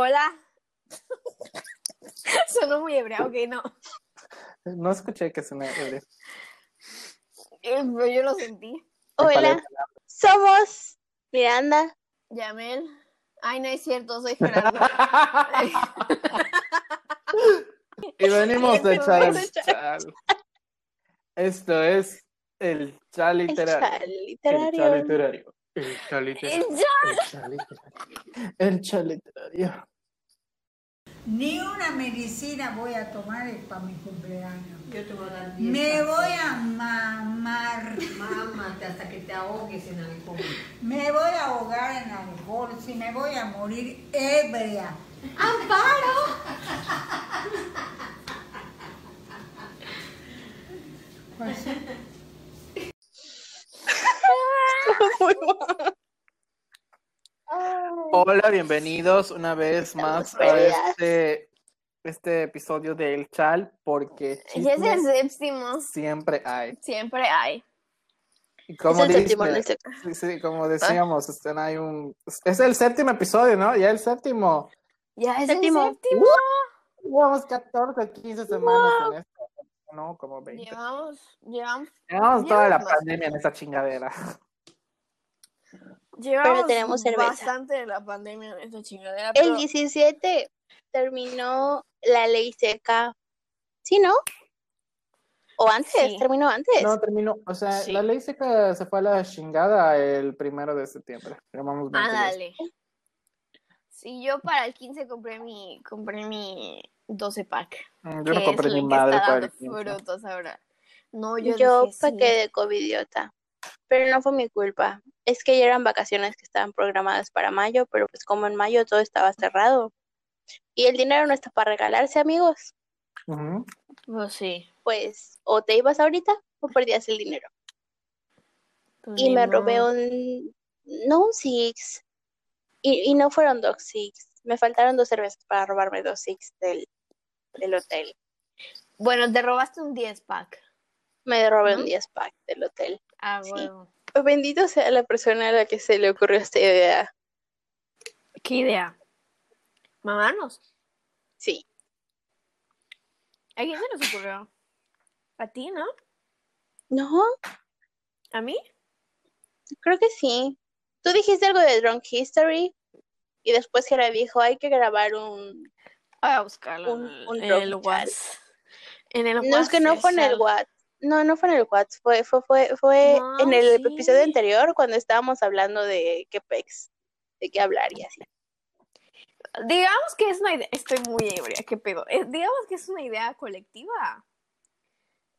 Hola. Sonó muy ebria, ok, no. No escuché que suene ebrio. Eh, Pero yo lo sentí. Hola, somos Miranda. Yamel. Ay, no es cierto, soy Gerardo. Y venimos de chal. Esto es el chal literario. El chal literario. El chal literario. El chal literario. El chal literario. Ni una medicina voy a tomar para mi cumpleaños. Yo te voy a dar 10 Me voy a mamar. Mámate hasta que te ahogues en alcohol. Me voy a ahogar en alcohol. Si me voy a morir ebria. Pues sí. Muy bueno. Hola, bienvenidos una vez más a este, este episodio del chal, porque Ya es el séptimo. siempre hay. Siempre hay. Y como, es el séptimo, dice- sexto. sí, sí, como decíamos, este, hay un, es el séptimo episodio, ¿no? Ya el séptimo. Ya es Séptimo. el séptimo. Llevamos 14, 15 semanas en esto, ¿no? Como 20. Llevamos, llevamos, Llevamos toda la llevamos más. pandemia en esta chingadera. Llevamos tenemos cerveza. bastante de la pandemia en esta chingadera. El pero- 17 terminó la ley seca. ¿Sí, no? ¿O antes? Sí. ¿Terminó antes? No, terminó, o sea, Sí. la ley seca se fue a la chingada el primero de septiembre. Llamamos 20 días. Ándale. Sí, yo para el 15 compré mi, compré mi 12 pack. Mm, Yo no compré el que madre está para el 15. frutos ahora. No, yo, Yo dije, pequé sí. de covidiota. Pero no fue mi culpa. Es que ya eran vacaciones que estaban programadas para mayo, pero pues como en mayo todo estaba cerrado. Y el dinero no está para regalarse, amigos. Ujú. Pues sí. Pues o te ibas ahorita o perdías el dinero. pues y me robé un, no un Six, y, y no fueron dos Six, me faltaron dos cervezas para robarme dos Six del, del hotel. Bueno, te robaste un 10 pack. Me robé ¿No? un 10 pack del hotel. Ah, Sí. Bendito sea la persona a la que se le ocurrió esta idea. ¿Qué idea? ¿Mamarnos? Sí, ¿A quién se nos ocurrió? ¿A ti, no? no, ¿A mí? creo que sí. Tú dijiste algo de Drunk History y después Jera dijo, hay que grabar un... Voy a buscarlo Un- en el, un en el rock Whats. En el No, es que no fue en el WhatsApp. No, no fue en el WhatsApp, fue, fue, fue, fue No, en el sí. episodio anterior cuando estábamos hablando de qué pex, de qué hablar y así. Digamos que es una idea. Estoy muy ebria, ¿qué pedo? Eh, digamos que es una idea colectiva.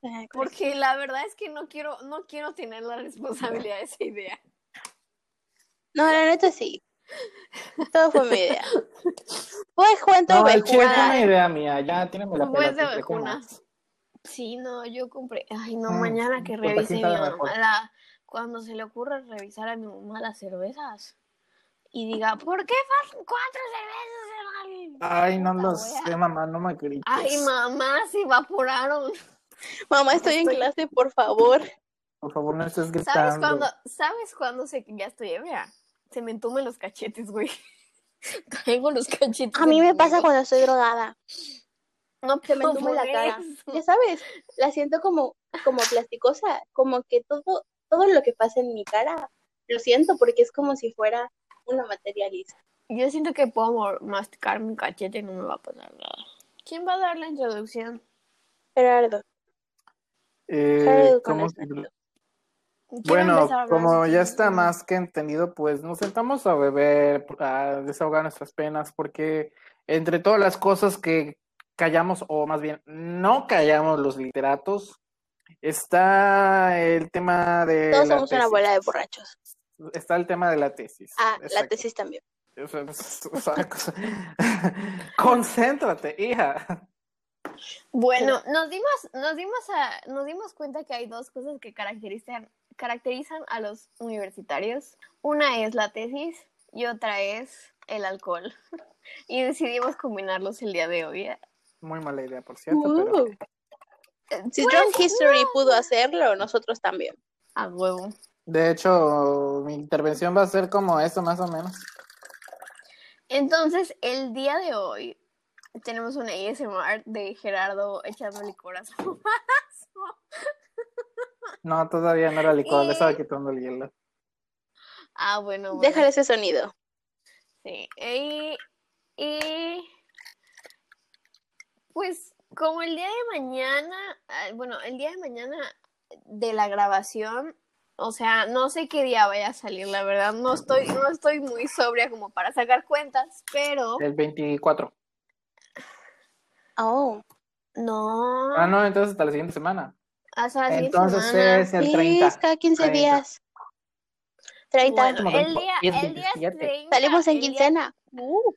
Ay, pues, Porque la verdad es que no quiero, no quiero tener la responsabilidad de esa idea. No, la neta sí. Todo fue mi idea. Fue cuento No, fue una idea mía, ya tírame la Fue de Sí, no, yo compré. Ay, no, Mm, mañana que revise ¿quién mi mamá la- Cuando se le ocurra revisar a mi mamá las cervezas y diga, ¿por qué faltan cuatro cervezas, hermano? Ay, no lo wea. sé, mamá, no me grites. Ay, mamá, se evaporaron. Mamá, estoy en clase, por favor. Por favor, no estés gritando. ¿Sabes cuándo, ¿Sabes cuándo sé que ya estoy ebria? Se me entumen los cachetes, güey. Traigo los cachetes. A mí me pasa cuando estoy drogada. No Se me entume la cara. eso. Ya sabes, la siento como, como plasticosa, como que todo, todo lo que pasa en mi cara, lo siento porque es como si fuera una materia lisa. Yo siento que puedo masticar mi cachete y no me va a pasar nada. ¿Quién va a dar la introducción? Gerardo, Eh, Gerardo con ¿cómo el se- acento. Quiero Bueno, como ya está más que entendido, pues nos sentamos a beber, a desahogar nuestras penas, porque entre todas las cosas que callamos, o más bien no callamos los literatos, está el tema de Todos la somos una tesis. bola de borrachos. Está el tema de la tesis. Ah, la tesis también. O sea, o sea, cosa- Concéntrate, hija. Bueno, nos dimos, nos dimos a, nos dimos cuenta que hay dos cosas que caracterizan, caracterizan a los universitarios. Una es la tesis y otra es el alcohol. Y decidimos combinarlos el día de hoy. Muy mala idea, por cierto, pero Uh. Si Drunk History pudo hacerlo, nosotros también. A huevo. de hecho, mi intervención va a ser como eso, más o menos. Entonces, el día de hoy tenemos una ASMR de Gerardo echándole corazón. No, todavía no era licor, le Y- estaba quitando el hielo. ah, bueno, bueno. Déjale ese sonido. Sí. Y, y pues como el día de mañana, ah, bueno, el día de mañana de la grabación, o sea, no sé qué día vaya a salir, la verdad, no estoy, no estoy muy sobria como para sacar cuentas, pero El 24. Oh. no, Ah, no, entonces hasta la siguiente semana. hasta la siguiente Entonces semana. es el Sí, 30. es cada 15 30. días. 30. Bueno, el día, el día 27. 30, Salimos en el día- quincena. Uh,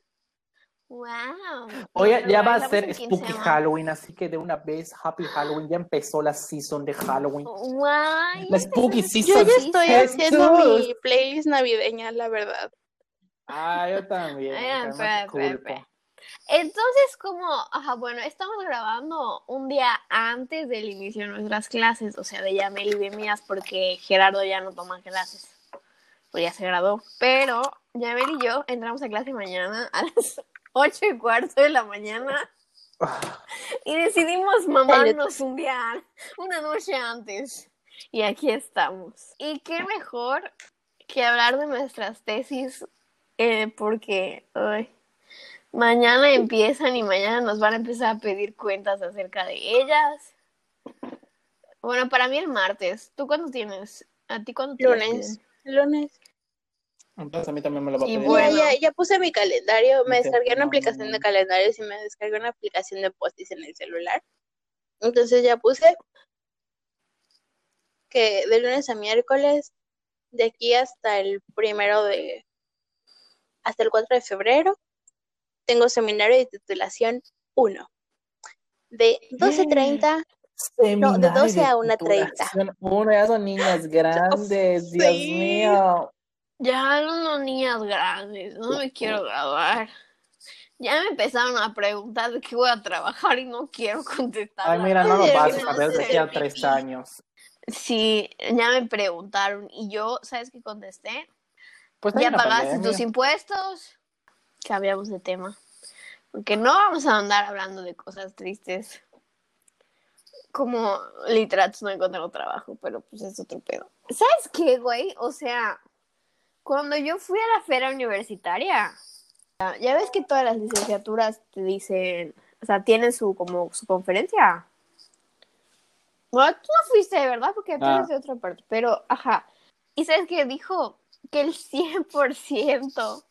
Wow. Oye, ya va a ser Spooky. Halloween, así que de una vez, Happy Halloween, ya empezó la season de Halloween. Guay, La Spooky empezó yo season. ya estoy haciendo Jesús. mi playlist navideña, la verdad. Ah, yo también. Ay, espera, espera, espera. Entonces, como, ajá, bueno, estamos grabando un día antes del inicio de nuestras clases, o sea, de Yamel y de mías, porque Gerardo ya no toma clases, pues ya se graduó. Pero Yamel y yo entramos a clase mañana a las ocho y cuarto de la mañana y decidimos mamarnos un día, una noche antes. Y aquí estamos. Y qué mejor que hablar de nuestras tesis, eh, porque mañana empiezan y mañana nos van a empezar a pedir cuentas acerca de ellas. Bueno, para mí el martes. ¿Tú cuándo tienes? ¿A ti cuándo Lunes. Lunes. Entonces a mí también me lo va a Y pedir. bueno. Ya, ya, puse mi calendario. Me descargué una no, aplicación no, de calendarios y me descargué una aplicación de postis en el celular. Entonces ya puse que de lunes a miércoles, de aquí hasta el primero de, hasta el 4 de febrero, tengo seminario de titulación 1. De 12.30 No, de 12 a 1:30. titulación. Uno, ya son niñas grandes, Dios Sí. mío. Ya no niñas grandes, no me quiero graduar. Ya me empezaron a preguntar de qué voy a trabajar y no quiero contestar. Ay, mira, no lo vas a saber de aquí a tres años. Sí, ya me preguntaron y yo, ¿sabes qué contesté? Pues ¿Ya pagaste pandemia. tus impuestos? Cambiamos de tema. Porque no vamos a andar hablando de cosas tristes. Como literatos no encontraron trabajo, pero pues es otro pedo. ¿Sabes qué, güey? O sea, cuando yo fui a la feria universitaria, ya- ya ves que todas las licenciaturas te dicen, o sea, tienen su como su conferencia. Bueno, tú no fuiste, ¿verdad? Porque tú Ah. eres de otra parte, pero, ajá. ¿Y sabes qué dijo? Que el 100%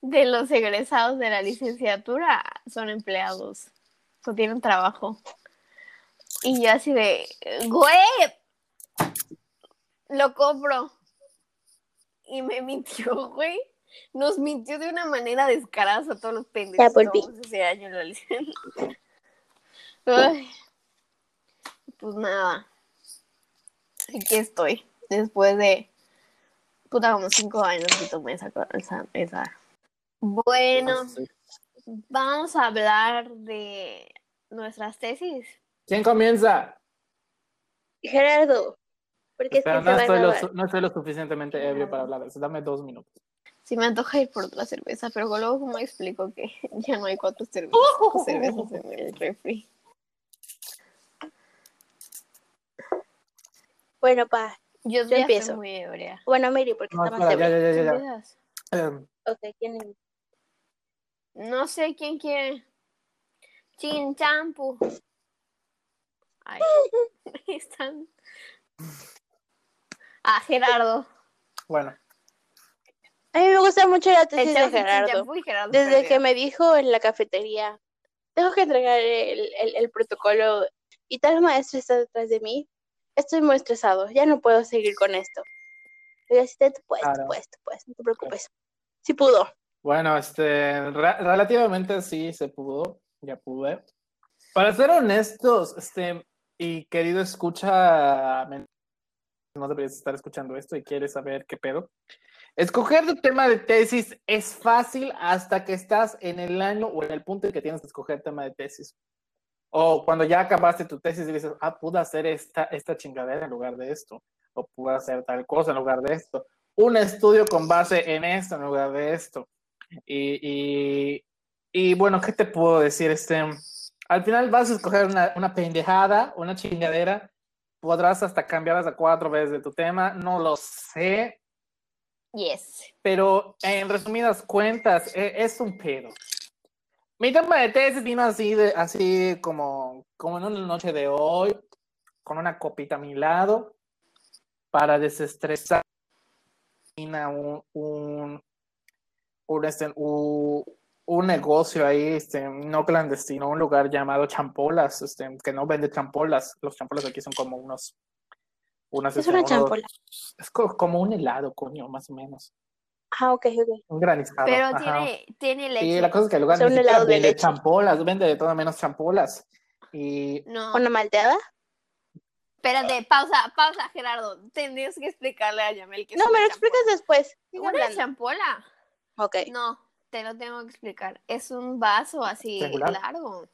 de los egresados de la licenciatura son empleados, o tienen trabajo. Y yo así de, güey, lo compro. Y me mintió, güey. Nos mintió de una manera descarada a todos los pendejos Ya volví. ese año en la licenciatura. Ay. Pues nada. Aquí estoy. Después de puta como cinco años que tomé esa, esa, esa. Bueno, Sí. vamos a hablar de nuestras tesis. ¿Quién comienza? Gerardo, porque es que Espera, se no, va a estoy lo, no estoy suficientemente ebrio para hablar de eso. Dame dos minutos. Sí me antoja ir por otra cerveza, pero luego como explico que ya no hay cuatro cervezas, cinco cervezas en el refri. Bueno, pa. Yo, empiezo. estoy muy ebria. Bueno, Miri, porque No, está más espera, ya, ya, ya, ya. ¿Empiezas? Em, Ok, ¿quién es? No sé quién quiere. Chin champu. Ay, están. Ah, Gerardo. Bueno, A mí me gusta mucho la tesis de Gerardo. Desde perdió. que me dijo en la cafetería, tengo que entregar el, el- el protocolo y tal maestro está detrás de mí, estoy muy estresado, ya no puedo seguir con esto. Y así, tú puedes, tú Claro. puedes, tú puedes, no te preocupes. Sí pudo. bueno, este, re- relativamente sí se pudo, ya pude. Para ser honestos, este, y querido escucha, no deberías estar escuchando esto y quieres saber qué pedo. Escoger tu tema de tesis es fácil hasta que estás en el año o en el punto en que tienes que escoger tema de tesis. O cuando ya acabaste tu tesis y dices, ah, pude hacer esta, esta chingadera en lugar de esto. O pude hacer tal cosa en lugar de esto. Un estudio con base en esto en lugar de esto. Y, y, y bueno, ¿qué te puedo decir? Este, al final vas a escoger una, una pendejada, una chingadera, podrás hasta cambiar hasta cuatro veces de tu tema, no lo sé, Yes. pero en resumidas cuentas, e- es un pedo. Mi tema de tesis vino así, de, así como, como en una noche de hoy, con una copita a mi lado, para desestresar un, un, un, este, un, un negocio ahí, este, no clandestino, un lugar llamado Champolas, este, que no vende champolas. Los champolas aquí son como unos... unas, Es este, una unos- champola. Es co- como un helado, coño, más o menos. Ah, ok, ok. Un granizado. Pero ajá. tiene, tiene leche. Y la cosa es que el lugar ni helado de vende leche. champolas, vende de todo menos champolas. Y No. ¿Una malteada? Espérate, pausa, pausa, Gerardo. Tendrías que explicarle a Yamel que es No, me lo explicas después. Una champola. Ok. No, te lo tengo que explicar. Es un vaso así Triangular. largo,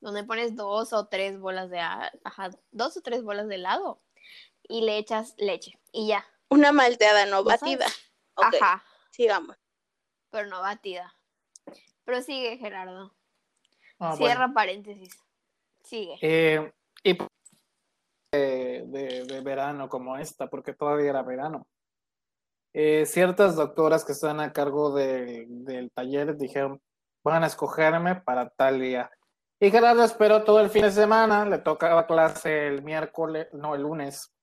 donde pones dos o tres bolas de ajá, dos o tres bolas de helado y le echas leche y ya. Una malteada no batida. Ok, Ajá, sigamos. pero no batida. Prosigue, Gerardo. ah, bueno. Cierra paréntesis. Sigue. Eh, y de, de- de verano como esta, porque todavía era verano. Eh, ciertas doctoras que están a cargo de- del taller dijeron, van a escogerme para tal día. Y Gerardo esperó todo el fin de semana, le tocaba clase el miércoles, no, el lunes.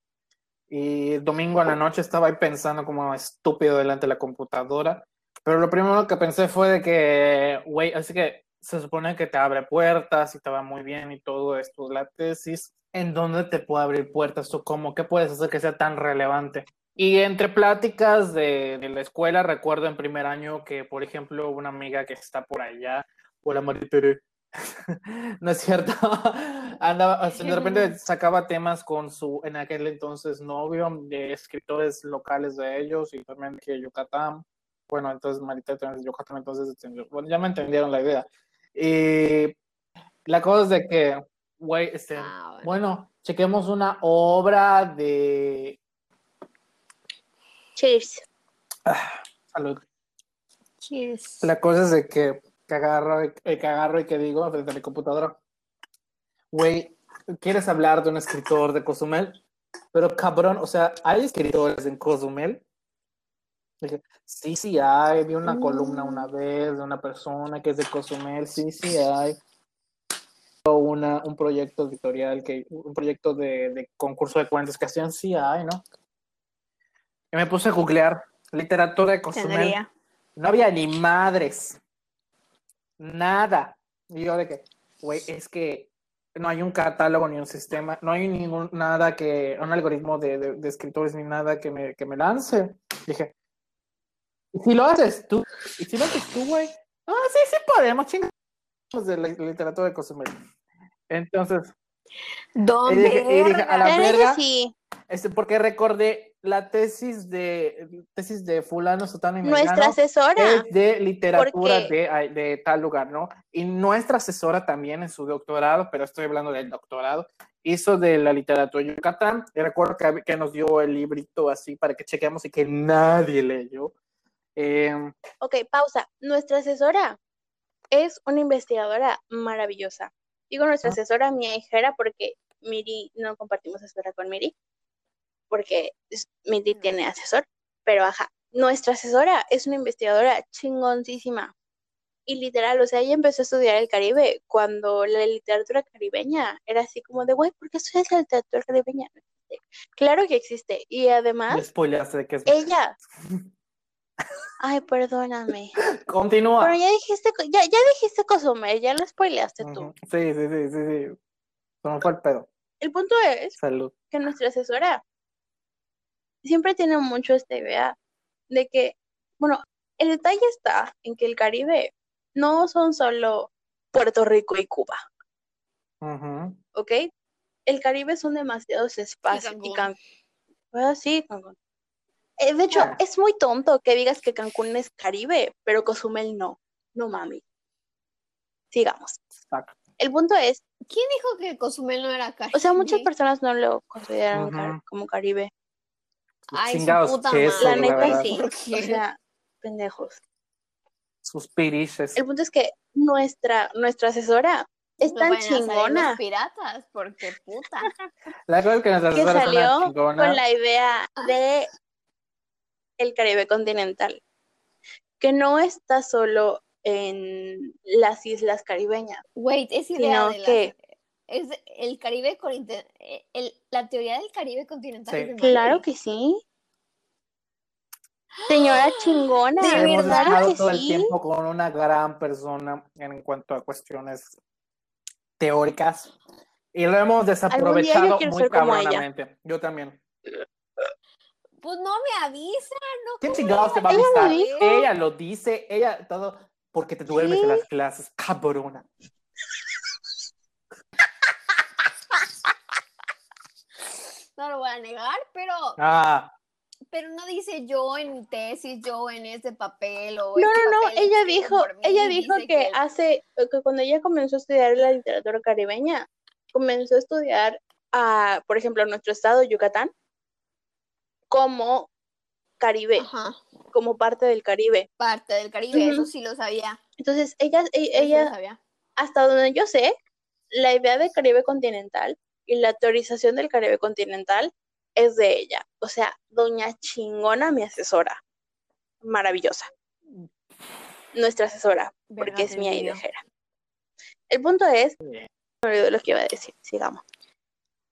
Y domingo a la noche estaba ahí pensando como estúpido delante de la computadora. Pero lo primero que pensé fue de que, güey, así que se supone que te abre puertas y te va muy bien y todo esto. La tesis, ¿en dónde te puede abrir puertas? ¿O cómo? ¿Qué puedes hacer que sea tan relevante? Y entre pláticas de, de la escuela, recuerdo en primer año que, por ejemplo, una amiga que está por allá, hola Maritere, no es cierto, andaba, de repente sacaba temas con su, en aquel entonces, novio, de escritores locales de ellos y también que Yucatán. Bueno, entonces Marita también es de Yucatán, entonces, bueno, ya me entendieron la idea. Y la cosa es de que, güey, este, Ah, bueno. bueno, chequemos una obra de Cheers. salud. Cheers. La cosa es de que, que agarro, y- eh, que agarro y que digo frente a mi computadora, güey, ¿quieres hablar de un escritor de Cozumel? Pero cabrón, o sea, ¿hay escritores en Cozumel? Dije, sí, sí hay, vi una columna una vez de una persona que es de Cozumel, sí, sí hay. Una, un proyecto editorial, que, un proyecto de, de concurso de cuentos que hacían, sí hay, ¿no? Y me puse a googlear literatura de Cozumel. Tendría. No había ni madres. Nada. Y yo de que, güey, es que no hay un catálogo ni un sistema, no hay ningún nada que, un algoritmo de, de- de escritores ni nada que me, que me lance. Dije, ¿y si lo haces tú? ¿Y si lo haces tú, güey? Ah, sí, sí podemos, chingamos de la literatura de Cozumel. Entonces, Don Y dije- y dije, a la verga. sí. este, porque recordé la tesis de tesis de fulano, sotano y. Nuestra asesora. es de literatura de, de tal lugar, ¿no? Y nuestra asesora también en su doctorado, pero estoy hablando del doctorado, hizo de la literatura Yucatán. Y recuerdo que, que nos dio el librito así para que chequeamos y que nadie leyó. Em, Ok, pausa. Nuestra asesora es una investigadora maravillosa. Digo nuestra Ah. asesora, mi hijera, porque Miri, no compartimos asesora con Miri, porque Miri tiene asesor, pero ajá, nuestra asesora es una investigadora chingoncísima. Y literal, o sea, ella empezó a estudiar el Caribe cuando la literatura caribeña era así como de, güey, ¿por qué estudias la literatura caribeña? No existe. Claro que existe. Y además, de que es. ella... Ay, perdóname. Continúa. Pero ya dijiste, ya, ya dijiste Cozumel, ya lo spoileaste tú. Sí, sí, sí, sí, sí. Me fue el pedo. El punto es Salud. que nuestra asesora siempre tiene mucho esta idea de que, bueno, el detalle está en que el Caribe no son solo Puerto Rico y Cuba, Ujú. ¿ok? El Caribe son demasiados espacios. Y Cancún. Cancún. Ah, sí, Cancún. Eh, de hecho, Ah. es muy tonto que digas que Cancún es Caribe, pero Cozumel no. No mami. Sigamos. Exacto. El punto es ¿Quién dijo que Cozumel no era Caribe? O sea, muchas personas no lo consideran como Caribe. Ay, su Chingados puta quesos, La neta verdad. sí. ¿Por O sea, pendejos. sus piriches. El punto es que nuestra, nuestra asesora es tan salir chingona los piratas, porque puta. La cosa es que nuestra que asesora es una salió chingona. con la idea de el Caribe continental, que no está solo en las islas caribeñas. Wait, es idea Sino de la... que- Es el Caribe continental. la teoría del Caribe continental. Sí. Claro que sí. Señora chingona, ¿De Hemos verdad? estado que todo el tiempo con una gran persona en cuanto a cuestiones teóricas y lo hemos desaprovechado muy cabronamente. Yo también. Pues no me avisa, no. ¿Qué ¿cómo chingados te va a Ella lo avisar? Ella lo dice, ella todo, porque te duermes Sí. en las clases, cabrona. No lo voy a negar, pero, Ah, pero no dice yo en mi tesis, yo en este papel o No, este no, no, ella dijo, ella dijo que hace, que cuando ella comenzó a estudiar la literatura caribeña, comenzó a estudiar a, por ejemplo, nuestro estado, Yucatán, como Caribe, Ajá, como parte del Caribe. parte del Caribe, eso sí lo sabía. Entonces, ella, e- ella, sabía. hasta donde yo sé, la idea de Caribe continental y la teorización del Caribe continental es de ella. O sea, doña chingona, mi asesora. Maravillosa. Nuestra asesora, porque es envidio. aidejera. El punto es, Bien. me olvidó lo que iba a decir, sigamos.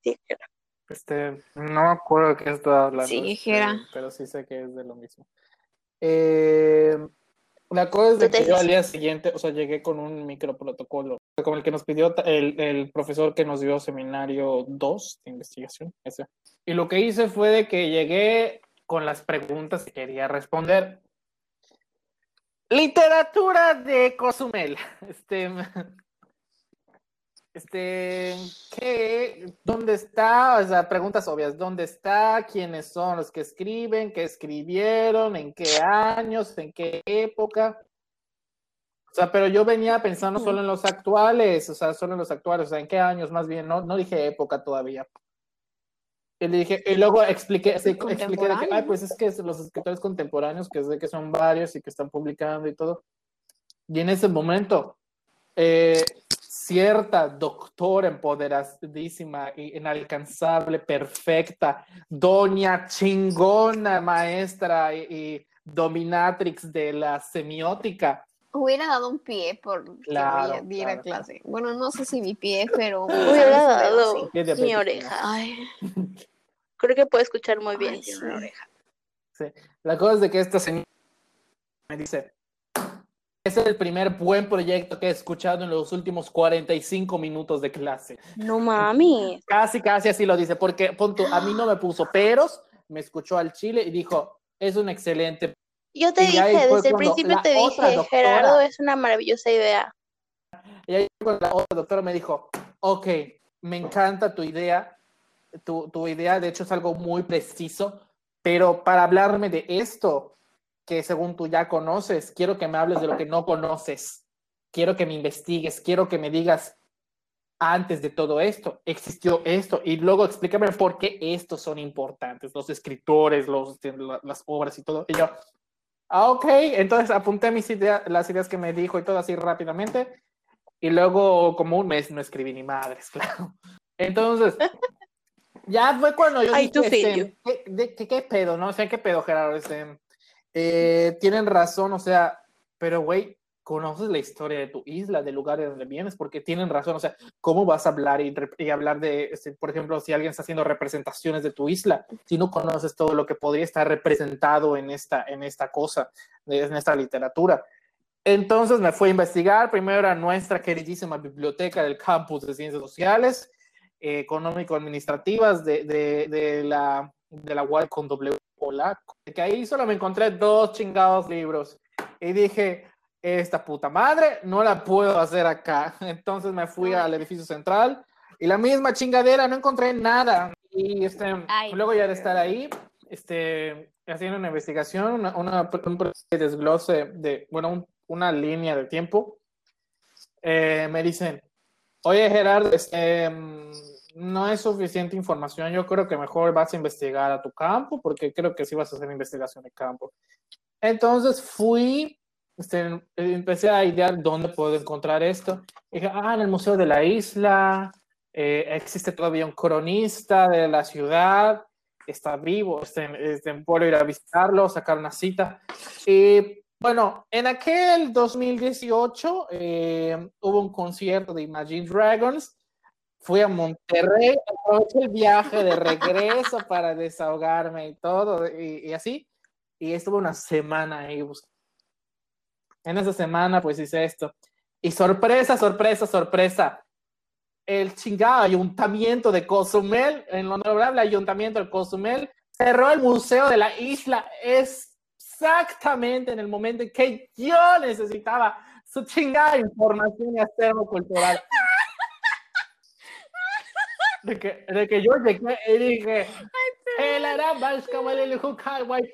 Sí, claro. este, no me acuerdo de qué estaba hablando. Sí, este, Jera. pero sí sé que es de lo mismo. Eh, la cosa es de que yo al día siguiente, o sea, llegué con un microprotocolo, como el que nos pidió el, el profesor que nos dio seminario 2 de investigación, ese. Y lo que hice fue de que llegué con las preguntas que quería responder. Literatura de Cozumel. Este, este, ¿qué? ¿Dónde está? O sea, preguntas obvias. ¿Dónde está? ¿Quiénes son los que escriben? ¿Qué escribieron? ¿En qué años? ¿En qué época? O sea, pero yo venía pensando solo en los actuales, o sea, solo en los actuales, o sea, ¿en qué años más bien? No, no dije época todavía. Y le dije, y luego expliqué, expliqué de que, ay, pues es que los escritores contemporáneos, que sé que son varios y que están publicando y todo. Y en ese momento, eh, cierta doctora empoderadísima inalcanzable, perfecta, doña chingona, maestra y, y dominatrix de la semiótica, Hubiera dado un pie por Claro, que diera claro, clase. Bueno, no sé si mi pie, pero Hubiera sí, dado sí. Mi oreja. Ay, Creo que puedo escuchar muy bien Ay, sí. una oreja. Sí. La cosa es de que esta señora me dice, es el primer buen proyecto que he escuchado en los últimos 45 minutos de clase. No mami. Casi, casi así lo dice, porque punto, a mí no me puso peros, me escuchó al chile y dijo, es un excelente. Yo te Y dije, desde el principio te dije, doctora- Gerardo es una maravillosa idea. Y ahí la otra doctora me dijo, ok, me encanta tu idea, tu, tu idea de hecho es algo muy preciso, pero para hablarme de esto, que según tú ya conoces, quiero que me hables de lo que no conoces, quiero que me investigues, quiero que me digas, antes de todo esto, existió esto, y luego explícame por qué estos son importantes, los escritores, los, la- las obras y todo. Y yo, ah, ok, entonces apunté mis ideas, las ideas que me dijo y todo así rápidamente, y luego como un mes no escribí ni madres, claro. Entonces, ya fue cuando yo Ay, dije, tú este. ¿qué, de- qué- qué pedo, no? O sea, ¿qué pedo, Gerardo? Este, eh, tienen razón, o sea, pero güey, conoces la historia de tu isla, del lugar de donde vienes, porque tienen razón, o sea, ¿cómo vas a hablar y, y hablar de, este, por ejemplo, si alguien está haciendo representaciones de tu isla, si no conoces todo lo que podría estar representado en esta, en esta cosa, en esta literatura? Entonces me fui a investigar, primero era nuestra queridísima biblioteca del campus de Ciencias Sociales, eh, Económico-Administrativas de, de, de la, de la UAL con W polaco, que ahí solo me encontré dos chingados libros y dije, esta puta madre no la puedo hacer acá. Entonces me fui al edificio central y la misma chingadera, no encontré nada. Y este, Ay, luego ya de estar ahí, este, haciendo una investigación, una, una- un desglose de, bueno, un- una línea de tiempo, eh, me dicen, oye Gerardo, este, mm, no es suficiente información, yo creo que mejor vas a investigar a tu campo, porque creo que sí vas a hacer investigación de campo. Entonces fui este, empecé a idear dónde puedo encontrar esto. Y dije, ah, en el Museo de la Isla, eh, existe todavía un cronista de la ciudad, está vivo, este, este, puedo ir a visitarlo, sacar una cita. Y bueno, en aquel 2018 eh, hubo un concierto de Imagine Dragons. Fui a Monterrey, aproveché el viaje de regreso para desahogarme y todo, y, y así. Y estuve una semana ahí buscando. En esa semana, pues hice esto. Y sorpresa, sorpresa, sorpresa. El chingado ayuntamiento de Cozumel, en lo honorable ayuntamiento de Cozumel, cerró el museo de la isla. Es exactamente en el momento en que yo necesitaba su chingada información y acervo cultural. De que, de que yo llegué y dije, el arambas el guay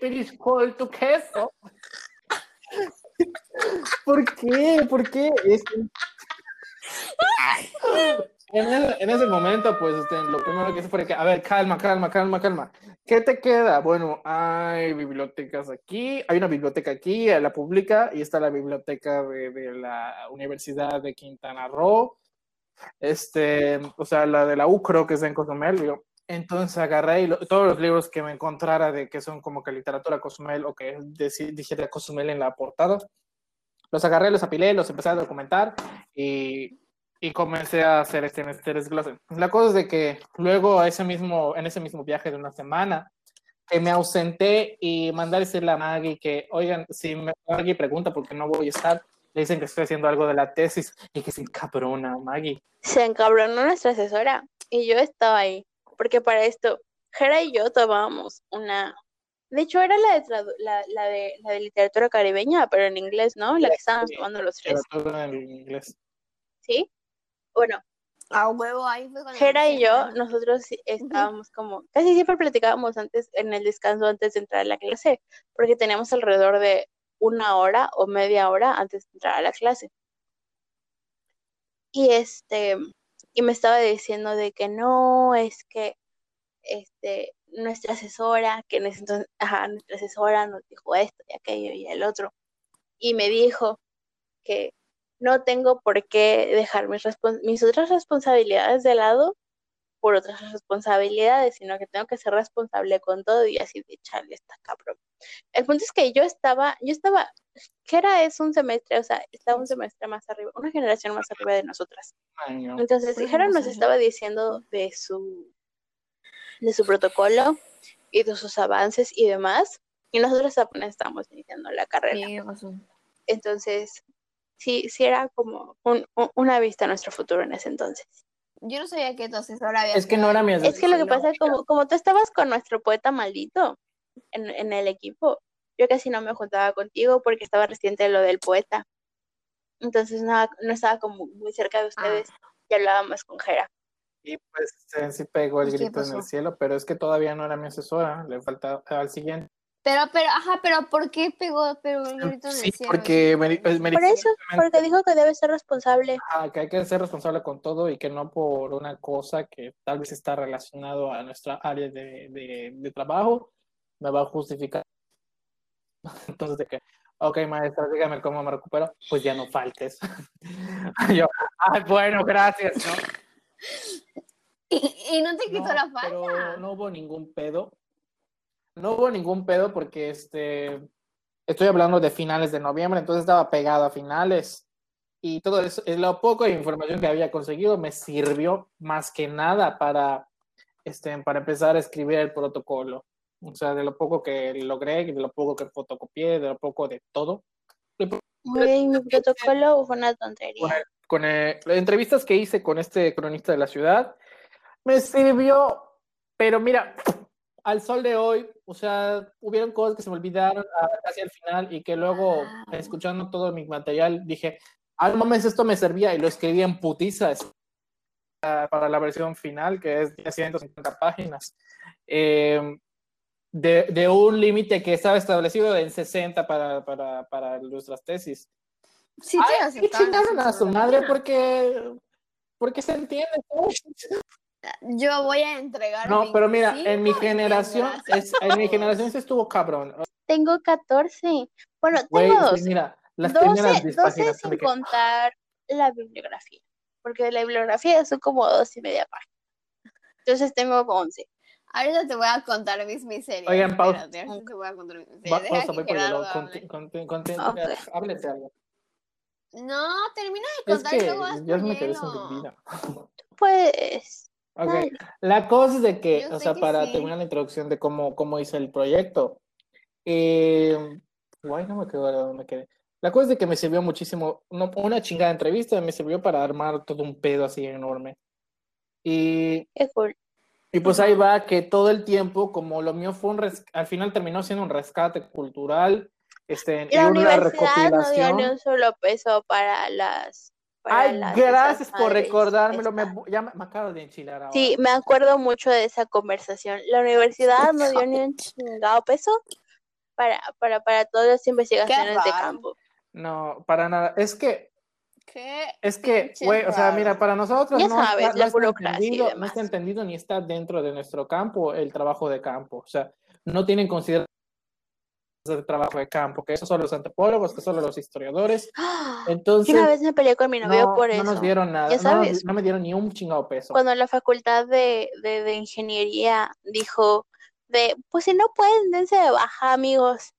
tu queso. ¿Por qué? ¿Por qué? En, ese momento, pues, este, lo primero que hice fue que, a ver, calma, calma, calma, calma. ¿Qué te queda? Bueno, hay bibliotecas aquí, hay una biblioteca aquí, la pública, y está la biblioteca de, la Universidad de Quintana Roo, este, o sea, la de la UCRO, que es en Cozumel, entonces agarré todos los libros que me encontrara de que son como que literatura Cozumel o que dijera Cozumel en la portada, los agarré, los apilé, los empecé a documentar y y comencé a hacer este, este desglose. La cosa es de que luego ese mismo, en ese mismo viaje de una semana, que me ausenté y mandé a decirle a Maggie que, oigan, si Maggie pregunta por qué no voy a estar, le dicen que estoy haciendo algo de la tesis y que se encabrona, Maggie. Se encabronó nuestra asesora y yo estaba ahí, porque para esto, Jera y yo tomábamos una... De hecho, era la de, la, la, de, la de literatura caribeña, pero en inglés, ¿no? La que estábamos tomando los tres. En inglés. ¿Sí? Bueno, a huevo ahí fue Jera y yo, nosotros estábamos como, casi siempre platicábamos antes, en el descanso antes de entrar a la clase, porque teníamos alrededor de una hora o media hora antes de entrar a la clase. Y este, y me estaba diciendo de que no, es que este, nuestra asesora, que en ese entonces, ajá, nuestra asesora nos dijo esto y aquello y el otro. Y me dijo que no tengo por qué dejar mis, mis otras responsabilidades de lado por otras responsabilidades, sino que tengo que ser responsable con todo y así de echarle esta cabrón. El punto es que yo estaba, yo estaba, ¿qué era? Es un semestre, o sea, estaba un semestre más arriba, una generación más arriba de nosotras. Entonces, dijeron, nos estaba diciendo de su, de su protocolo y de sus avances y demás, y nosotros apenas estábamos iniciando la carrera. Entonces, sí, sí era como una vista a nuestro futuro en ese entonces. Yo no sabía que tu asesora había... Es que no era mi asesora. Es que lo que pasa es como, como tú estabas con nuestro poeta maldito en, en el equipo, yo casi no me juntaba contigo porque estaba reciente lo del poeta. Entonces no, no estaba como muy cerca de ustedes ah. y hablábamos con Jera. Y pues sí pegó el grito en el cielo, pero es que todavía no era mi asesora, le faltaba al siguiente. Pero, pero, ajá, pero ¿por qué pegó pero el grito sí, porque me, pues, Por eso, porque dijo que debe ser responsable. Ah, que hay que ser responsable con todo y que no por una cosa que tal vez está relacionado a nuestra área de, de, trabajo, me va a justificar. Entonces, de que, ok, maestra, dígame cómo me recupero, pues ya no faltes. Yo, ay, bueno, gracias, ¿no? Y, no te quitó la falta. Pero no hubo ningún pedo no hubo ningún pedo porque este, estoy hablando de finales de noviembre, entonces estaba pegado a finales y todo eso, lo poco de información que había conseguido me sirvió más que nada para, este, para empezar a escribir el protocolo. O sea, de lo poco que logré, de lo poco que fotocopié, de lo poco de todo. mi protocolo fue una tontería. Con, las entrevistas que hice con este cronista de la ciudad, me sirvió, pero mira, al sol de hoy, o sea, hubieron cosas que se me olvidaron casi al final y que luego, ah. escuchando todo mi material, dije, al momento esto me servía y lo escribí en putizas para la versión final, que es de 150 páginas, em, de, un límite que estaba establecido en 60 para, para, para nuestras tesis. Sí, te chingaron a su madre porque, porque se entiende. Yo voy a entregar. No, pero mira, en mi generación, en mi generación se estuvo cabrón. Tengo 14. Bueno, tengo pues mira, las 12, primeras 10 12 páginas son sin que, contar la bibliografía, porque la bibliografía son como dos y media páginas. Entonces tengo 11. Ahorita te voy a contar mis miserias. Oigan, pausa. Espérate, ahorita te voy a contar mis va- miserias. Deja pausa, voy por Ok. háblete algo. No, termina de Es contar y que luego vas ya por me quedé sin vida. Pues, La cosa es de que, Yo o sea, que para sí. terminar la introducción de cómo, cómo hice el proyecto, eh, guay, no me quedo me quedé. La cosa es de que me sirvió muchísimo, no, una chingada entrevista, me sirvió para armar todo un pedo así enorme. Y, y pues ahí va que todo el tiempo, como lo mío fue un, res- al final terminó siendo un rescate cultural, este, y La una universidad no dio recopilación. ni un solo peso para las. Para Ay, las gracias por recordármelo, me, ya me, me acabo de enchilar ahora. Sí, me acuerdo mucho de esa conversación. La universidad no dio ni un chingado peso para, para, para todas las investigaciones de campo. No, para nada. Es que ¿Qué? Es que, güey, o sea, mira, para nosotros Ya no, sabes, está, no la está burocracia entendido, no está entendido ni está dentro de nuestro campo el trabajo de campo. O sea, no tienen consideración el trabajo de campo, que eso son los antropólogos, que son los historiadores. ¡Ah! Entonces, una vez me peleé con mi novio no, por no eso. nos dieron nada, Ya no, no me dieron ni un chingado peso. Cuando la facultad de, de, de ingeniería dijo de, pues si no pueden, dense de baja, amigos.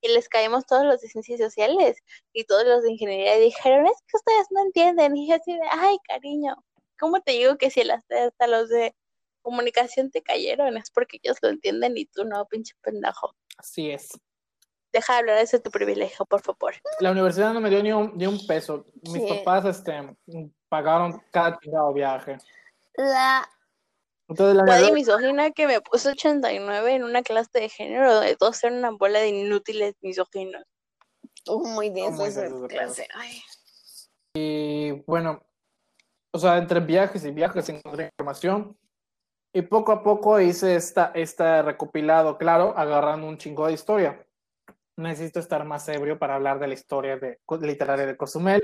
Y les caímos todos los de ciencias sociales y todos los de ingeniería y dijeron, es que ustedes no entienden. Y yo así de, ay, cariño, ¿cómo te digo que si las, hasta los de comunicación te cayeron? Es porque ellos lo entienden y tú no, pinche pendejo. Así es. Deja de hablar de ese tu privilegio, por favor. La universidad no me dio ni un, ni un peso. Mis ¿Qué? papás este, pagaron cada chingado viaje. La Entonces, la misógina que me puso 89 en una clase de género donde todos eran una bola de inútiles misóginos. Estuvo muy denso esa clase. Ay. Y bueno, o sea, entre viajes y viajes encontré información. Y poco a poco hice esta, este recopilado, claro, agarrando un chingo de historia. Necesito estar más ebrio para hablar de la historia de, literaria de Cozumel,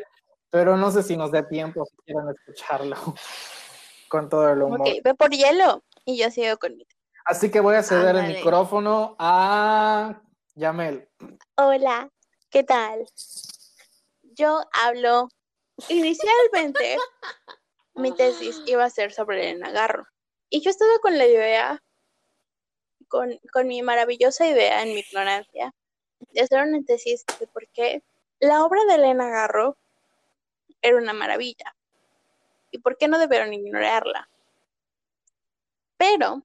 pero no sé si nos dé tiempo si quieren escucharlo con todo el humor. Ok, ve por hielo y yo sigo con mi. Así que voy a ceder el micrófono a Yamel. Hola, ¿qué tal? Yo hablo. Inicialmente, mi tesis iba a ser sobre el Nagarro. Y yo estaba con la idea, con, con mi maravillosa idea en mi ignorancia, de hacer una tesis de por qué la obra de Elena Garro era una maravilla y por qué no debieron ignorarla. Pero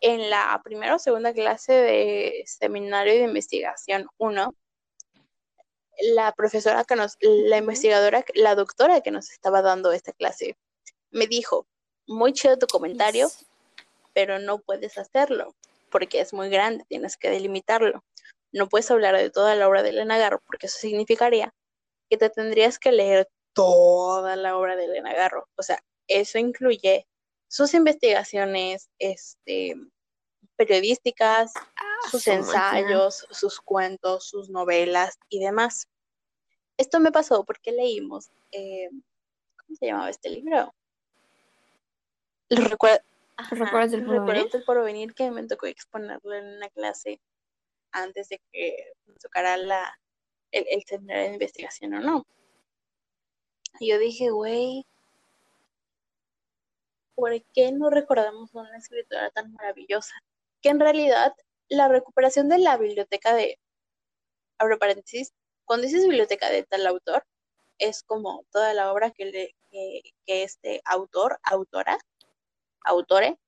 en la primera o segunda clase de seminario de investigación 1, la profesora que nos, la investigadora, la doctora que nos estaba dando esta clase, me dijo, muy chido tu comentario, pero no puedes hacerlo porque es muy grande, tienes que delimitarlo. No puedes hablar de toda la obra de Elena Garro porque eso significaría que te tendrías que leer toda la obra de Elena Garro. O sea, eso incluye sus investigaciones, este, periodísticas, sus su máquina. ensayos, sus cuentos, sus novelas y demás. Esto me pasó porque leímos, eh, ¿cómo se llamaba este libro? Los recuerdos del porvenir? recuerdos del porvenir que me tocó exponerlo en una clase antes de que tocara la, el, el seminario de investigación o no. Y yo dije, güey, ¿por qué no recordamos una escritora tan maravillosa? Que en realidad la recuperación de la biblioteca de, abro paréntesis, cuando dices biblioteca de tal autor, es como toda la obra que, que este autor, autora, autore,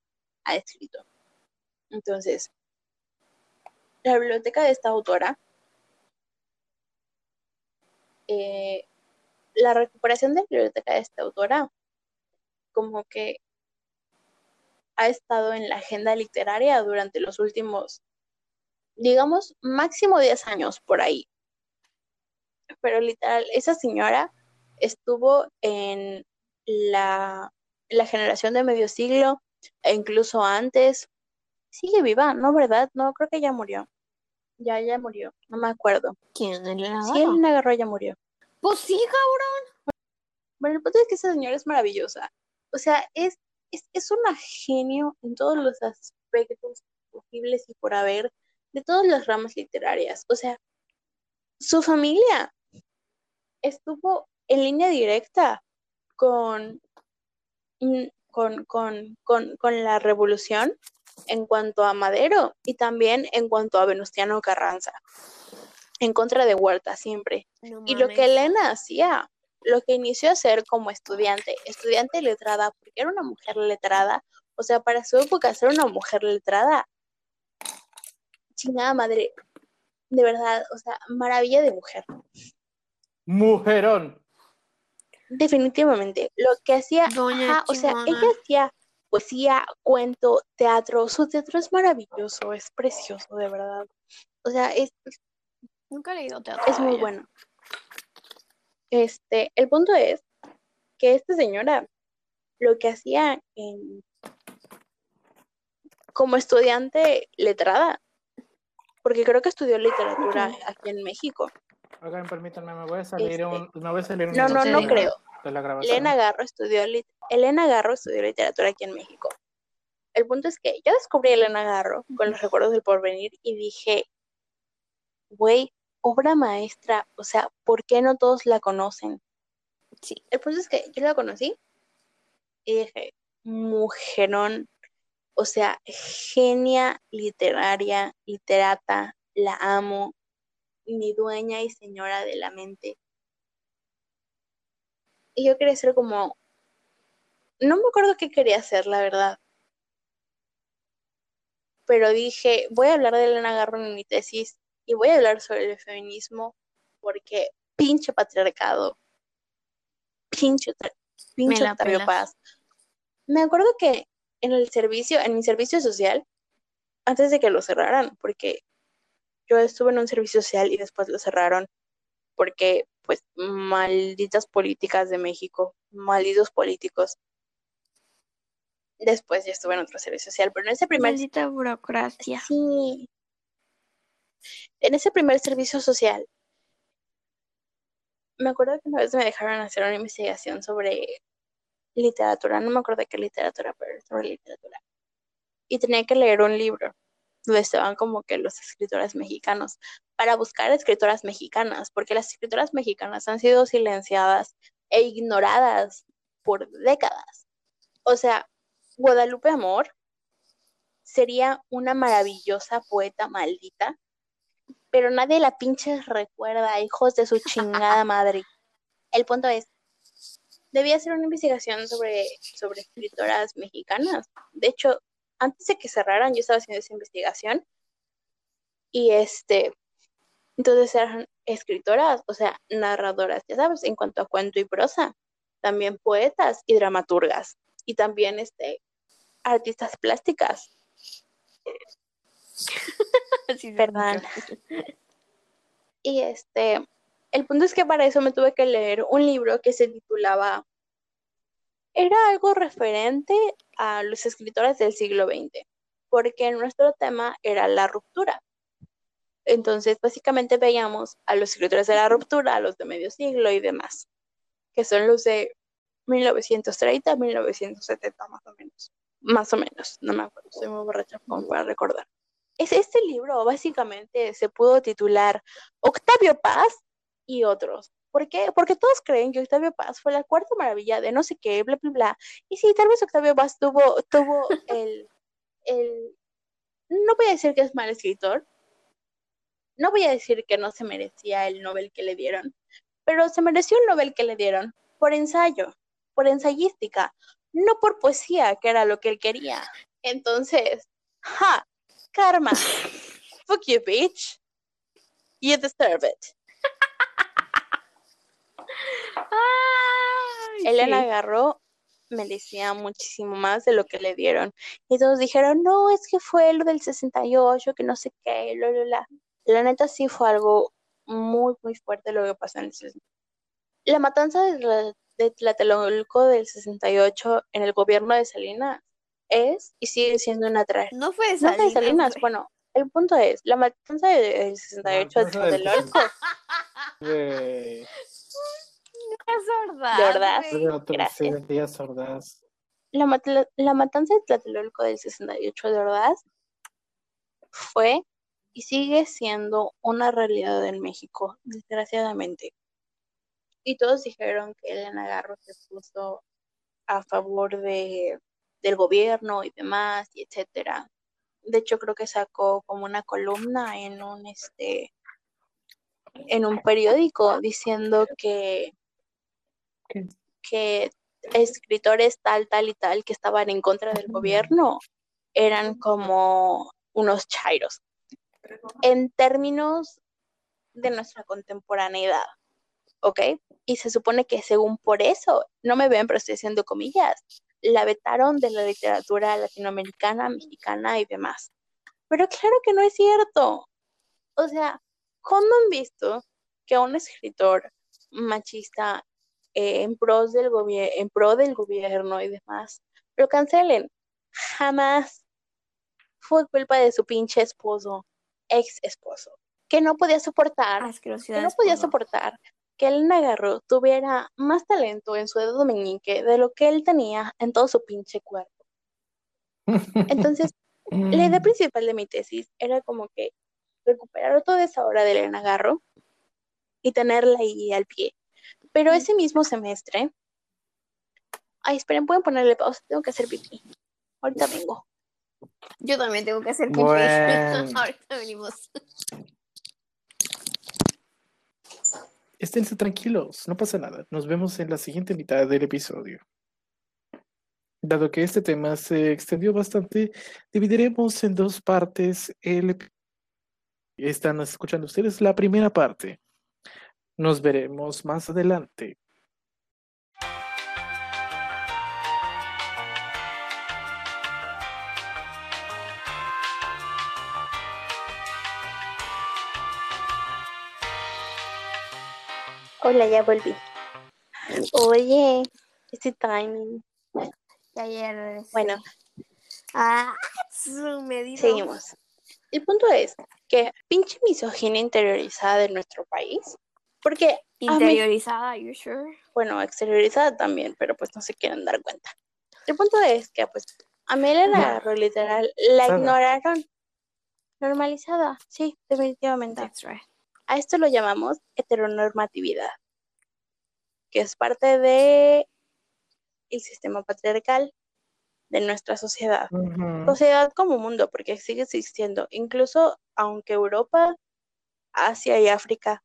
ha escrito. Entonces, la biblioteca de esta autora, eh, la recuperación de la biblioteca de esta autora, como que ha estado en la agenda literaria durante los últimos, digamos, máximo 10 años por ahí. Pero literal, esa señora estuvo en la, la generación de medio siglo e incluso antes. Sigue viva, ¿no? ¿Verdad? No, creo que ya murió. Ya, ya murió, no me acuerdo. ¿Quién? ¿Elena Sí, Garro? Elena Garro ya murió. Pues sí, cabrón. Bueno, el punto es que esa señora es maravillosa. O sea, es, es, es una genio en todos los aspectos posibles y por haber de todas las ramas literarias. O sea, su familia estuvo en línea directa con, con, con, con, con la revolución en cuanto a Madero y también en cuanto a Venustiano Carranza, en contra de Huerta siempre. No Y lo que. Elena hacía, lo que inició a hacer como estudiante, estudiante letrada, porque era una mujer letrada, o sea, para su época ser una mujer letrada, chingada madre, de verdad, o sea, maravilla de mujer. Mujerón. Definitivamente, lo que hacía, Doña ajá, o sea, ella hacía poesía, cuento, teatro, su teatro es maravilloso, es precioso, de verdad. O sea, es, Nunca he leído teatro. es muy bueno. Este, el punto es que esta señora lo que hacía en como estudiante letrada, porque creo que estudió literatura aquí en México. Oigan, permítanme, me voy a salir Este, un, me voy a salir un No, no, no creo. De la grabación. Elena Garro estudió Elena Garro estudió literatura aquí en México. El punto es que yo descubrí a Elena Garro con los recuerdos del porvenir y dije, güey, obra maestra, o sea, ¿por qué no todos la conocen? Sí. El punto es que yo la conocí y dije, mujerón, o sea, genia literaria, literata, la amo, mi dueña y señora de la mente. Y yo quería ser como, no me acuerdo qué quería hacer, la verdad. Pero dije, voy a hablar de Elena Garro en mi tesis y voy a hablar sobre el feminismo porque pinche patriarcado, pinche, pinche Octavio. Paz. Me acuerdo que en el servicio, en mi servicio social, antes de que lo cerraran, porque yo estuve en un servicio social y después lo cerraron, porque pues malditas políticas de México, malditos políticos. Después ya estuve en otro servicio social, pero en ese primer Maldita burocracia. Sí. En ese primer servicio social, me acuerdo que una vez me dejaron hacer una investigación sobre literatura, no me acuerdo de qué literatura, pero sobre literatura. Y tenía que leer un libro donde estaban como que los escritores mexicanos, para buscar escritoras mexicanas, porque las escritoras mexicanas han sido silenciadas e ignoradas por décadas. O sea, Guadalupe Amor sería una maravillosa poeta maldita, pero nadie la pinche recuerda, hijos de su chingada madre. El punto es, debía hacer una investigación sobre, sobre escritoras mexicanas. De hecho, antes de que cerraran, yo estaba haciendo esa investigación y este, entonces eran escritoras, o sea, narradoras, ya sabes, en cuanto a cuento y prosa, también poetas y dramaturgas, y también este, artistas plásticas. Sí, Perdón. Y este, el punto es que para eso me tuve que leer un libro que se titulaba, era algo referente a los escritores del siglo XX, porque nuestro tema era la ruptura. Entonces, básicamente veíamos a los escritores de la ruptura, a los de medio siglo y demás, que son los de 1930, 1970 más o menos. Más o menos, no me acuerdo, soy muy borracha como para recordar. Es este libro básicamente se pudo titular Octavio Paz y otros. ¿Por qué? Porque todos creen que Octavio Paz fue la cuarta maravilla de no sé qué, bla, bla, bla. Y sí, tal vez Octavio Paz tuvo, tuvo el, el... No voy a decir que es mal escritor. No voy a decir que no se merecía el Nobel que le dieron. Pero se mereció el Nobel que le dieron por ensayo, por ensayística, no por poesía, que era lo que él quería. Entonces, ja, karma. Fuck you, bitch. You deserve it. Ay, Elena sí. agarró, merecía muchísimo más de lo que le dieron. Y todos dijeron, no, es que fue lo del 68, que no sé qué, lo, lo, la. La neta sí fue algo muy, muy fuerte lo que pasó en el 68. La matanza de, de Tlatelolco del 68 en el gobierno de Salinas es y sigue siendo una tragedia. No fue de No fue de Salinas, Salinas, güey. bueno, el punto es, la matanza de- del 68 de matanza del Tlatelolco, Verdad. De de otro- Gracias. sí, Díaz Ordaz. la, mat- la matanza de Tlatelolco del 68 de Ordaz fue y sigue siendo una realidad en México, desgraciadamente. Y todos dijeron que Elena Garro se puso a favor de, del gobierno y demás, y etcétera. De hecho, creo que sacó como una columna en un este en un periódico diciendo que, que escritores tal, tal y tal que estaban en contra del gobierno eran como unos chairos. En términos de nuestra contemporaneidad, ¿ok? Y se supone que según por eso, no me ven, pero estoy haciendo comillas, la vetaron de la literatura latinoamericana, mexicana y demás. Pero claro que no es cierto. O sea, ¿cuándo han visto que un escritor machista eh, en, pros del en pro del gobierno y demás lo cancelen? Jamás. Fue culpa de su pinche esposo, ex esposo, que no podía soportar, que no podía soportar que él Garro tuviera más talento en su dedo meñique de lo que él tenía en todo su pinche cuerpo. Entonces, la idea principal de mi tesis era como que recuperar toda esa obra de Elena Garro y tenerla ahí al pie. Pero ese mismo semestre, ay, esperen, pueden ponerle pausa, tengo que hacer pipí. Ahorita vengo. Yo también tengo que hacer pipí. Ahorita venimos. Esténse tranquilos, no pasa nada. Nos vemos en la siguiente mitad del episodio. Dado que este tema se extendió bastante, dividiremos en dos partes el Están escuchando ustedes la primera parte. Nos veremos más adelante. Hola, ya volví. Oye, ese timing. Ayer. Bueno. Ah, Seguimos. El punto es que pinche misoginia interiorizada de nuestro país. Porque. Interiorizada, you sure? Bueno, exteriorizada también, pero pues no se quieren dar cuenta. El punto es que, pues, a Amelia la agarró literal, la ignoraron. Normalizada, sí, definitivamente. That's right. A esto lo llamamos heteronormatividad, que es parte de el sistema patriarcal de nuestra sociedad. Sociedad como mundo, porque sigue existiendo. Incluso aunque Europa, Asia y África,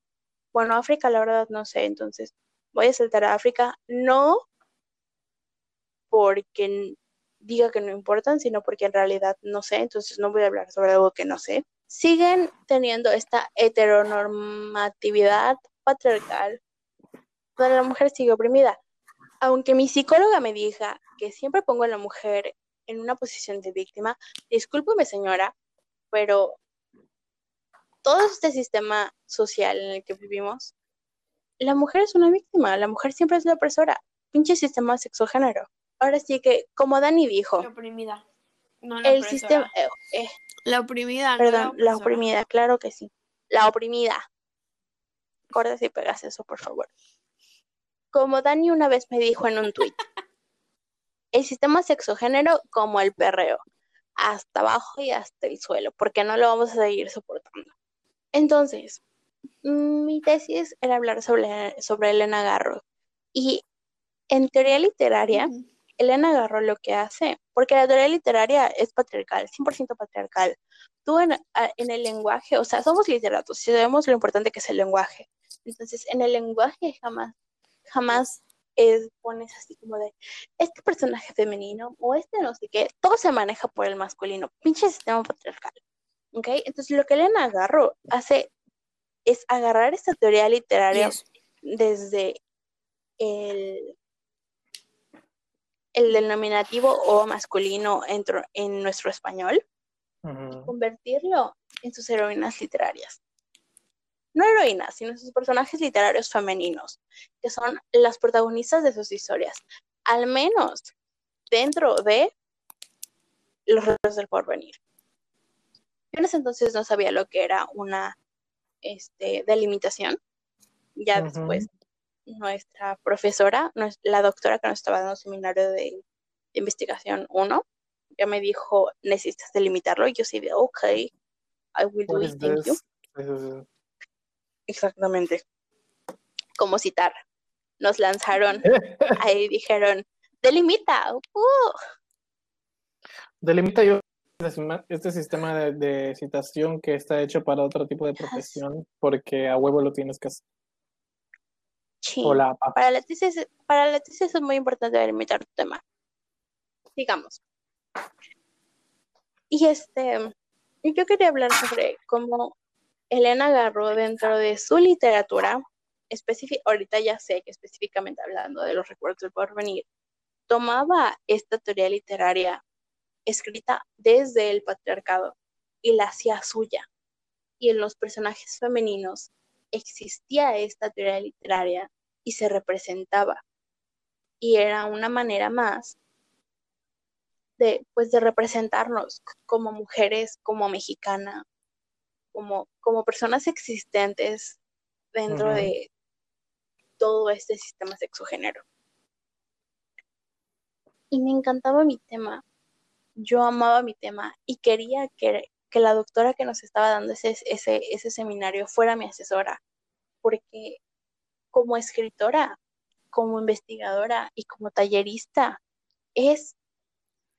bueno, África la verdad no sé, entonces voy a saltar a África, no porque diga que no importan, sino porque en realidad no sé, entonces no voy a hablar sobre algo que no sé siguen teniendo esta heteronormatividad patriarcal, donde la mujer sigue oprimida. Aunque mi psicóloga me diga que siempre pongo a la mujer en una posición de víctima, discúlpeme señora, pero todo este sistema social en el que vivimos, la mujer es una víctima, la mujer siempre es la opresora, pinche sistema sexogénero. Ahora sí que, como Dani dijo, oprimida. el sistema, eh, eh, la oprimida. Perdón, la, oprimida, claro que sí. La oprimida. Cortes y pegas eso, por favor. Como Dani una vez me dijo en un tuit, el sistema sexogénero como el perreo, hasta abajo y hasta el suelo, porque no lo vamos a seguir soportando. Entonces, mi tesis era hablar sobre, sobre Elena Garro. Y en teoría literaria, Elena agarró lo que hace, porque la teoría literaria es patriarcal, 100% patriarcal. Tú en, el lenguaje, o sea, somos literatos, sabemos lo importante que es el lenguaje. Entonces, en el lenguaje jamás, jamás es, pones así como de, este personaje femenino o este no sé qué, todo se maneja por el masculino, pinche sistema patriarcal. ¿Ok? Entonces, lo que Elena agarró hace es agarrar esta teoría literaria desde el el denominativo o masculino en nuestro español y convertirlo en sus heroínas literarias. No heroínas, sino sus personajes literarios femeninos, que son las protagonistas de sus historias, al menos dentro de los retos del porvenir. Yo en ese entonces no sabía lo que era una este, delimitación. Ya después nuestra profesora, la doctora que nos estaba dando seminario de, investigación 1, ya me dijo, necesitas delimitarlo, y yo sí de, ok. I will do it, thank you. Exactamente. Como citar. Nos lanzaron, ahí dijeron, delimita. uh". Delimita yo este sistema de, de citación que está hecho para otro tipo de profesión, porque a huevo lo tienes que hacer. Sí. O la pa- Para la tesis, para la tesis es muy importante delimitar tu tema. Sigamos. Y este, yo quería hablar sobre cómo Elena agarró dentro de su literatura, ahorita ya sé que específicamente hablando de los recuerdos del porvenir, tomaba esta teoría literaria escrita desde el patriarcado y la hacía suya. Y en los personajes femeninos existía esta teoría literaria y se representaba. Y era una manera más de, pues, de representarnos como mujeres, como mexicana, como, como personas existentes dentro de todo este sistema sexogénero. Y me encantaba mi tema. Yo amaba mi tema y quería que, que la doctora que nos estaba dando ese, ese, ese seminario fuera mi asesora, porque como escritora, como investigadora y como tallerista, es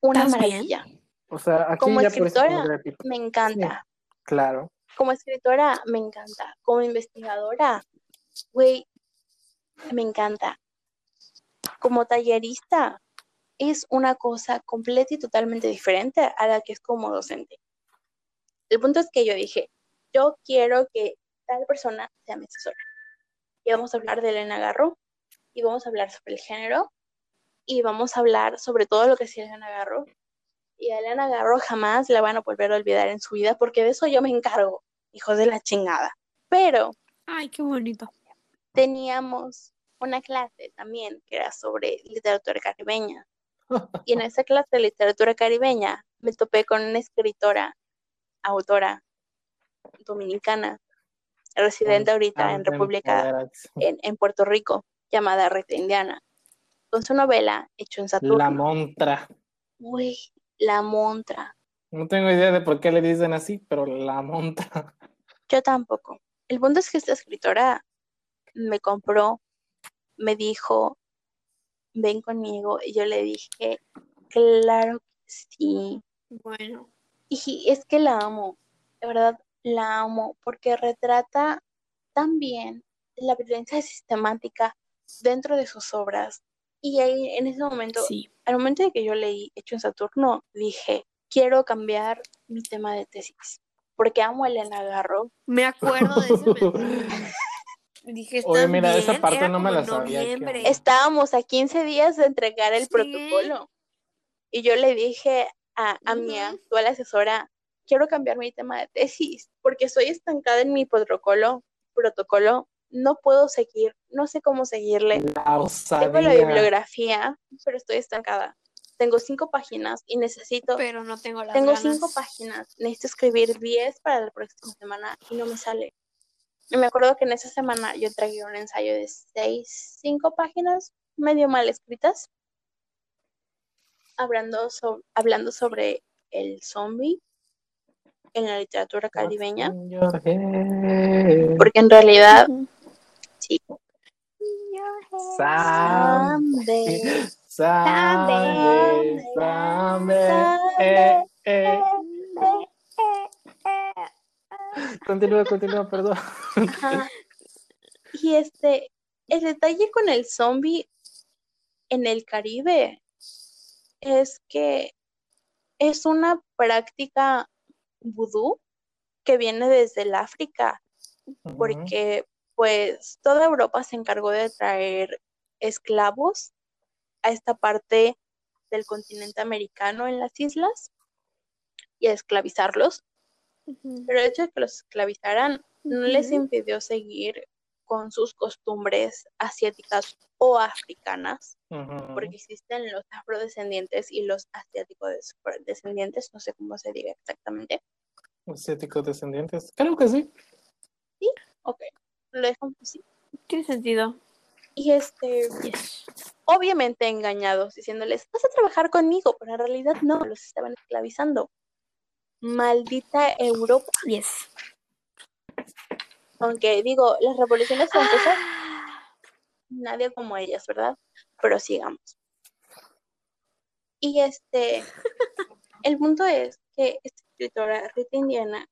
una maravilla. O sea, aquí Como ya escritora, Me encanta. Claro. Como escritora, me encanta. Como investigadora, güey, me encanta. Como tallerista, es una cosa completa y totalmente diferente a la que es como docente. El punto es que yo dije, yo quiero que tal persona sea mi asesora. Y vamos a hablar de Elena Garro, y vamos a hablar sobre el género, y vamos a hablar sobre todo lo que es Elena Garro. Y a Elena Garro jamás la van a volver a olvidar en su vida, porque de eso yo me encargo, hijos de la chingada. Pero Ay, qué bonito. teníamos una clase también que era sobre literatura caribeña. Y en esa clase de literatura caribeña me topé con una escritora, autora dominicana, residente ahorita en República, en, en Puerto Rico, llamada Rita Indiana, con su novela Hecho en Saturno. La montra. Uy, La Montra. No tengo idea de por qué le dicen así, pero la montra. Yo tampoco. El punto es que esta escritora me compró, me dijo, ven conmigo, y yo le dije, claro que sí. Bueno. Y es que la amo, de verdad la amo, porque retrata tan bien la violencia sistemática dentro de sus obras. Y ahí en ese momento, Sí. al momento de que yo leí Hecho en Saturno, dije, quiero cambiar mi tema de tesis, porque amo a Elena Garro. Me acuerdo de ese mensaje. Dije, Oye, ¿estás mira, esa bien? parte Era no me la sabía. Estábamos a 15 días de entregar el Sí. protocolo. Y yo le dije a, a mi actual asesora, quiero cambiar mi tema de tesis, porque estoy estancada en mi protocolo, protocolo, no puedo seguir, no sé cómo seguirle. La Tengo la bibliografía, pero estoy estancada. Tengo cinco páginas y necesito, Pero no tengo las tengo ganas. cinco páginas, necesito escribir 10 para la próxima semana y no me sale. Y me acuerdo que en esa semana yo traía un ensayo de seis, cinco páginas, medio mal escritas, hablando, so- hablando sobre el zombie en la literatura caribeña, porque en realidad, sí. Someday, eh, eh. Continúa, continúa, perdón. Ajá. Y este, el detalle con el zombie en el Caribe es que es una práctica vudú que viene desde el África, porque pues toda Europa se encargó de traer esclavos a esta parte del continente americano en las islas y a esclavizarlos. Pero el hecho de que los esclavizaran no les impidió seguir con sus costumbres asiáticas o africanas, porque existen los afrodescendientes y los asiáticos des- descendientes, no sé cómo se diga exactamente. Asiáticos descendientes. Creo que sí. Ok, lo dejamos así. Tiene sentido. Y este, Yes. Maldita Europa. Yes. Aunque digo, las revoluciones francesas, nadie como ellas, ¿verdad? Pero sigamos. Y este, el punto es que esta escritora, Rita Indiana,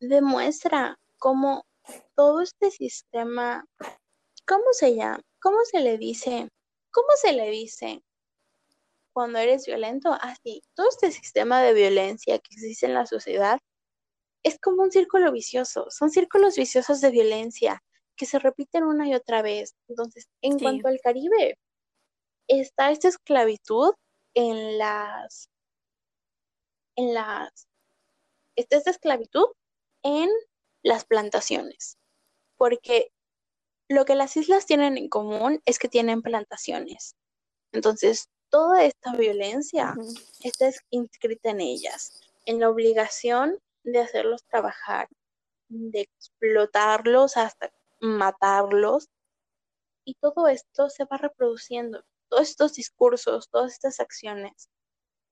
demuestra cómo todo este sistema, ¿cómo se llama? ¿Cómo se le dice? ¿Cómo se le dice cuando eres violento? Así, todo este sistema de violencia que existe en la sociedad es como un círculo vicioso, son círculos viciosos de violencia que se repiten una y otra vez. Entonces, en Sí. cuanto al Caribe, está esta esclavitud en las, en las, está esta esclavitud en las plantaciones, porque lo que las islas tienen en común es que tienen plantaciones. Entonces, toda esta violencia está es- inscrita en ellas, en la obligación de hacerlos trabajar, de explotarlos hasta matarlos. Y todo esto se va reproduciendo. Todos estos discursos, todas estas acciones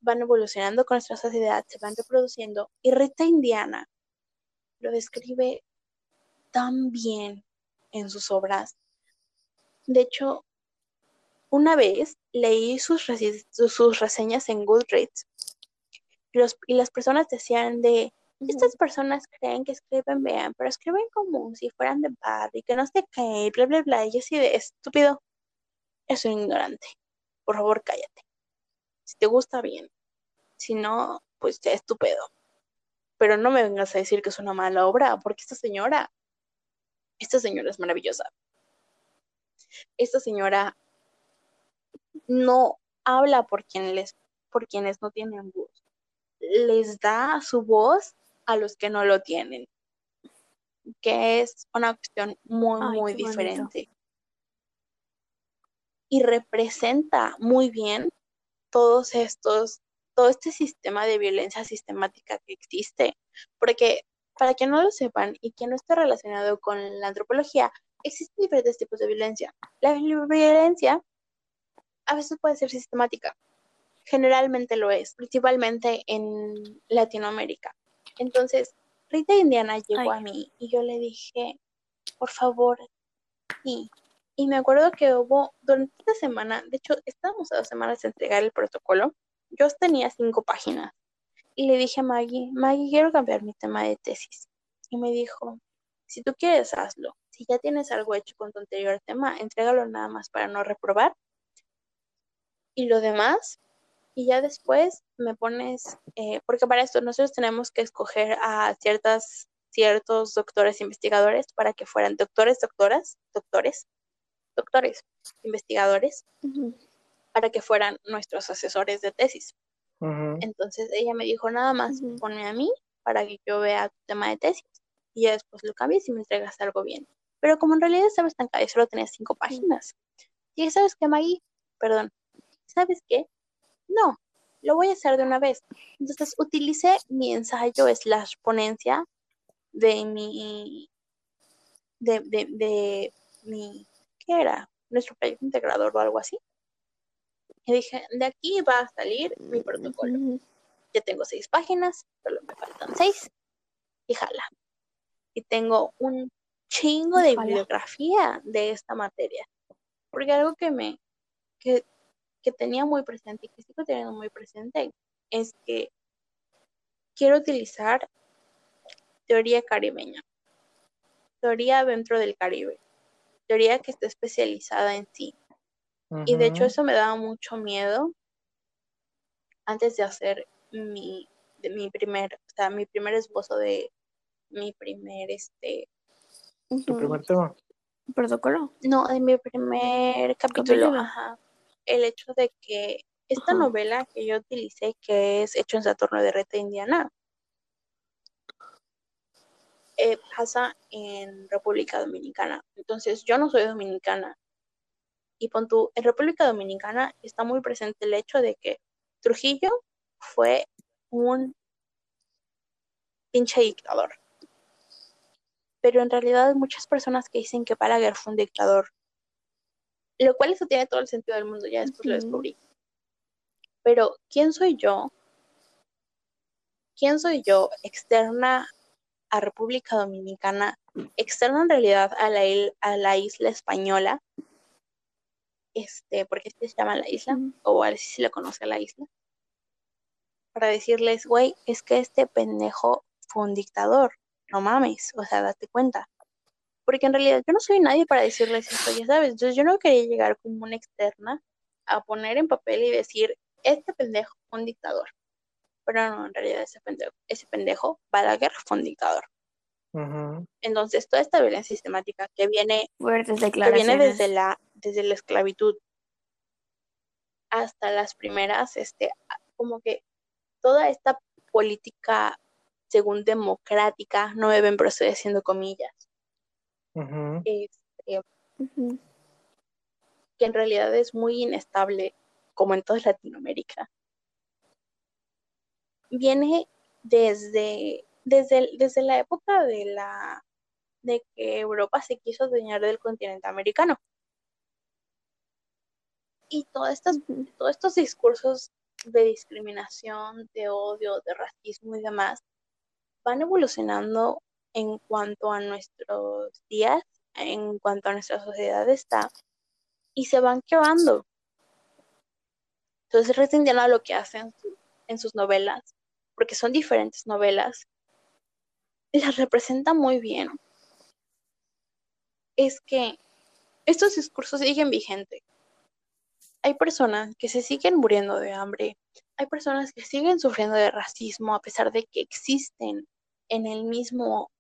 van evolucionando con nuestra sociedad, se van reproduciendo. Y Rita Indiana lo describe tan bien en sus obras. De hecho, una vez leí sus, reseñas en Goodreads y, los- y las personas decían de, estas personas creen que escriben bien, pero escriben como si fueran de bar y que no sé qué, bla, bla, bla. Y yo así de estúpido, es un ignorante. Por favor, cállate. Si te gusta bien, si no, pues ya estúpido. Pero no me vengas a decir que es una mala obra, porque esta señora, esta señora es maravillosa. Esta señora no habla por quien les, por quienes no tienen voz. Les da su voz a los que no lo tienen. Que es una cuestión muy, Ay, muy bonito. diferente. Y representa muy bien todos estos, todo este sistema de violencia sistemática que existe. Porque, para que no lo sepan y que no esté relacionado con la antropología, existen diferentes tipos de violencia. La violencia a veces puede ser sistemática. Generalmente lo es, principalmente en Latinoamérica. Entonces, Rita Indiana llegó Ay. a mí y yo le dije, por favor, sí. Y me acuerdo que hubo durante esta semana, de hecho, estábamos a dos semanas de entregar el protocolo. Yo tenía cinco páginas y le dije a Maggie, Maggie, quiero cambiar mi tema de tesis. Y me dijo, si tú quieres, hazlo. Si ya tienes algo hecho con tu anterior tema, entrégalo nada más para no reprobar. Y lo demás, y ya después me pones, eh, porque para esto nosotros tenemos que escoger a ciertas, ciertos doctores investigadores para que fueran doctores, doctoras, doctores, doctores, investigadores, para que fueran nuestros asesores de tesis. Entonces ella me dijo, nada más Ujú. ponme a mí para que yo vea tu tema de tesis y ya después lo cambies y me entregas algo bien. Pero como en realidad estaba estancada y solo tenía cinco páginas, y ¿sabes qué, Maggie? Perdón, ¿sabes qué? No, lo voy a hacer de una vez. Entonces utilicé mi ensayo slash ponencia de mi, de, de, de mi, ¿qué era? Nuestro proyecto integrador o algo así. Y dije, de aquí va a salir mi protocolo. Ya tengo seis páginas, solo me faltan seis. Y jala. Y tengo un chingo de bibliografía de esta materia. Porque algo que me, que, que tenía muy presente y que sigo teniendo muy presente es que quiero utilizar teoría caribeña. Teoría dentro del Caribe. Teoría que esté especializada en sí. Y de hecho eso me daba mucho miedo antes de hacer mi, de mi primer, o sea, mi primer esbozo de mi primer, este, Tu primer tema. protocolo. no, de mi primer capítulo, Capítulo. ajá. El hecho de que esta novela que yo utilicé, que es Hecho en Saturno de Reta Indiana, eh, pasa en República Dominicana. Entonces, yo no soy dominicana. Y pon tú, en República Dominicana está muy presente el hecho de que Trujillo fue un pinche dictador. Pero en realidad hay muchas personas que dicen que Balaguer fue un dictador. Lo cual eso tiene todo el sentido del mundo, ya después lo descubrí. Pero, ¿quién soy yo ¿quién soy yo externa a República Dominicana, externa en realidad a la, il- a la isla española? Este, porque así se llama la isla, o así se le conoce a la isla, para decirles, güey, es que este pendejo fue un dictador, no mames, o sea, date cuenta. Porque en realidad yo no soy nadie para decirles esto, ya sabes. Entonces yo no quería llegar como una externa a poner en papel y decir, este pendejo fue un dictador. Pero no, en realidad ese pendejo, ese pendejo, Balaguer, fue un dictador. Entonces toda esta violencia sistemática que viene, que viene desde la, desde la esclavitud hasta las primeras, este, como que toda esta política, según democrática, no deben proceder haciendo comillas, Este, que en realidad es muy inestable, como en toda Latinoamérica, viene desde, desde, desde la época de la de que Europa se quiso adueñar del continente americano. Y todas estas, todos estos discursos de discriminación, de odio, de racismo y demás van evolucionando en cuanto a nuestros días, en cuanto a nuestra sociedad está, y se van quebrando. Entonces, Rita Indiana lo que hace en, en sus novelas, porque son diferentes novelas, las representa muy bien. Es que estos discursos siguen vigentes. Hay personas que se siguen muriendo de hambre, hay personas que siguen sufriendo de racismo a pesar de que existen en el mismo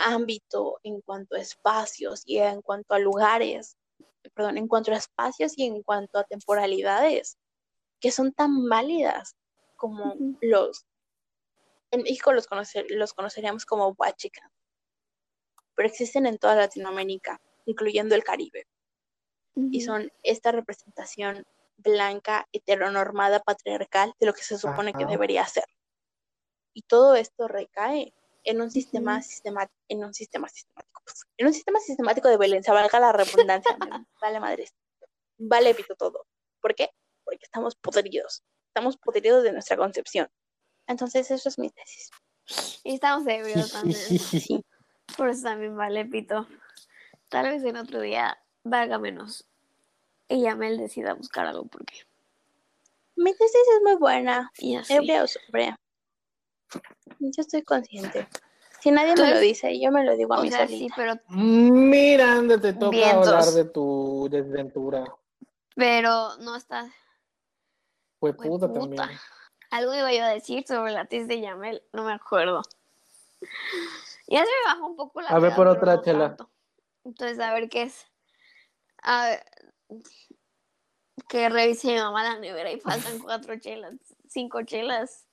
ámbito en cuanto a espacios y en cuanto a lugares, perdón, en cuanto a espacios y en cuanto a temporalidades que son tan válidas como los, en México los, conocer- los conoceríamos como huachicas, pero existen en toda Latinoamérica, incluyendo el Caribe, y son esta representación blanca, heteronormada, patriarcal de lo que se supone que debería ser. Y todo esto recae en un sistema sistemático, en un sistema sistemático, en un sistema sistemático de violencia, valga la redundancia, vale madres, vale pito todo. ¿Por qué? Porque estamos podridos, estamos podridos de nuestra concepción. Entonces, eso es mi tesis. Y estamos ebrios también. Sí. Por eso también vale pito. Tal vez en otro día valga menos. Y ya me decida buscar algo porque. Mi tesis es muy buena, Y así. ebria o sobria. Yo estoy consciente. Si nadie me lo dice, yo me lo digo a O mí sea, solita. sí, pero, Mira, anda, te toca Vientos. hablar de tu desventura. pero no está. Fue puta puta. también. Algo iba yo a decir sobre la tesis de Yamel, no me acuerdo. Ya se me bajó un poco la A ver, por otra no chela. tanto. Entonces, a ver qué es. A ver, que revise mi mamá la nevera y faltan cuatro chelas, cinco chelas.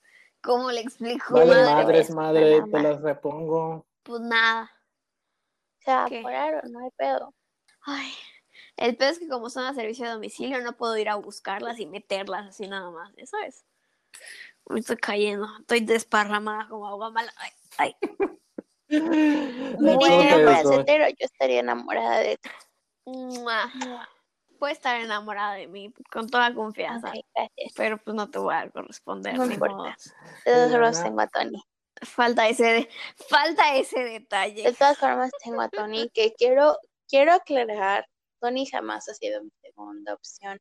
¿Cómo le explico? Vale, madre, madres, madre, te las repongo. Pues nada. Se apurar, no hay pedo. Ay, el peor es que como son a servicio de domicilio, no puedo ir a buscarlas y meterlas así nada más, ¿ya ¿sabes? Me estoy cayendo, estoy desparramada como agua mala. Ay, ay. Me Bueno, dijeron para el eso. setero, yo estaría enamorada de ti. Puede estar enamorada de mí con toda confianza, gracias. pero pues no te voy a corresponder. No importa. De na- tengo a Tony. Falta ese, de- falta ese De detalle. todas formas tengo a Tony, que quiero, quiero aclarar, Tony jamás ha sido mi segunda opción.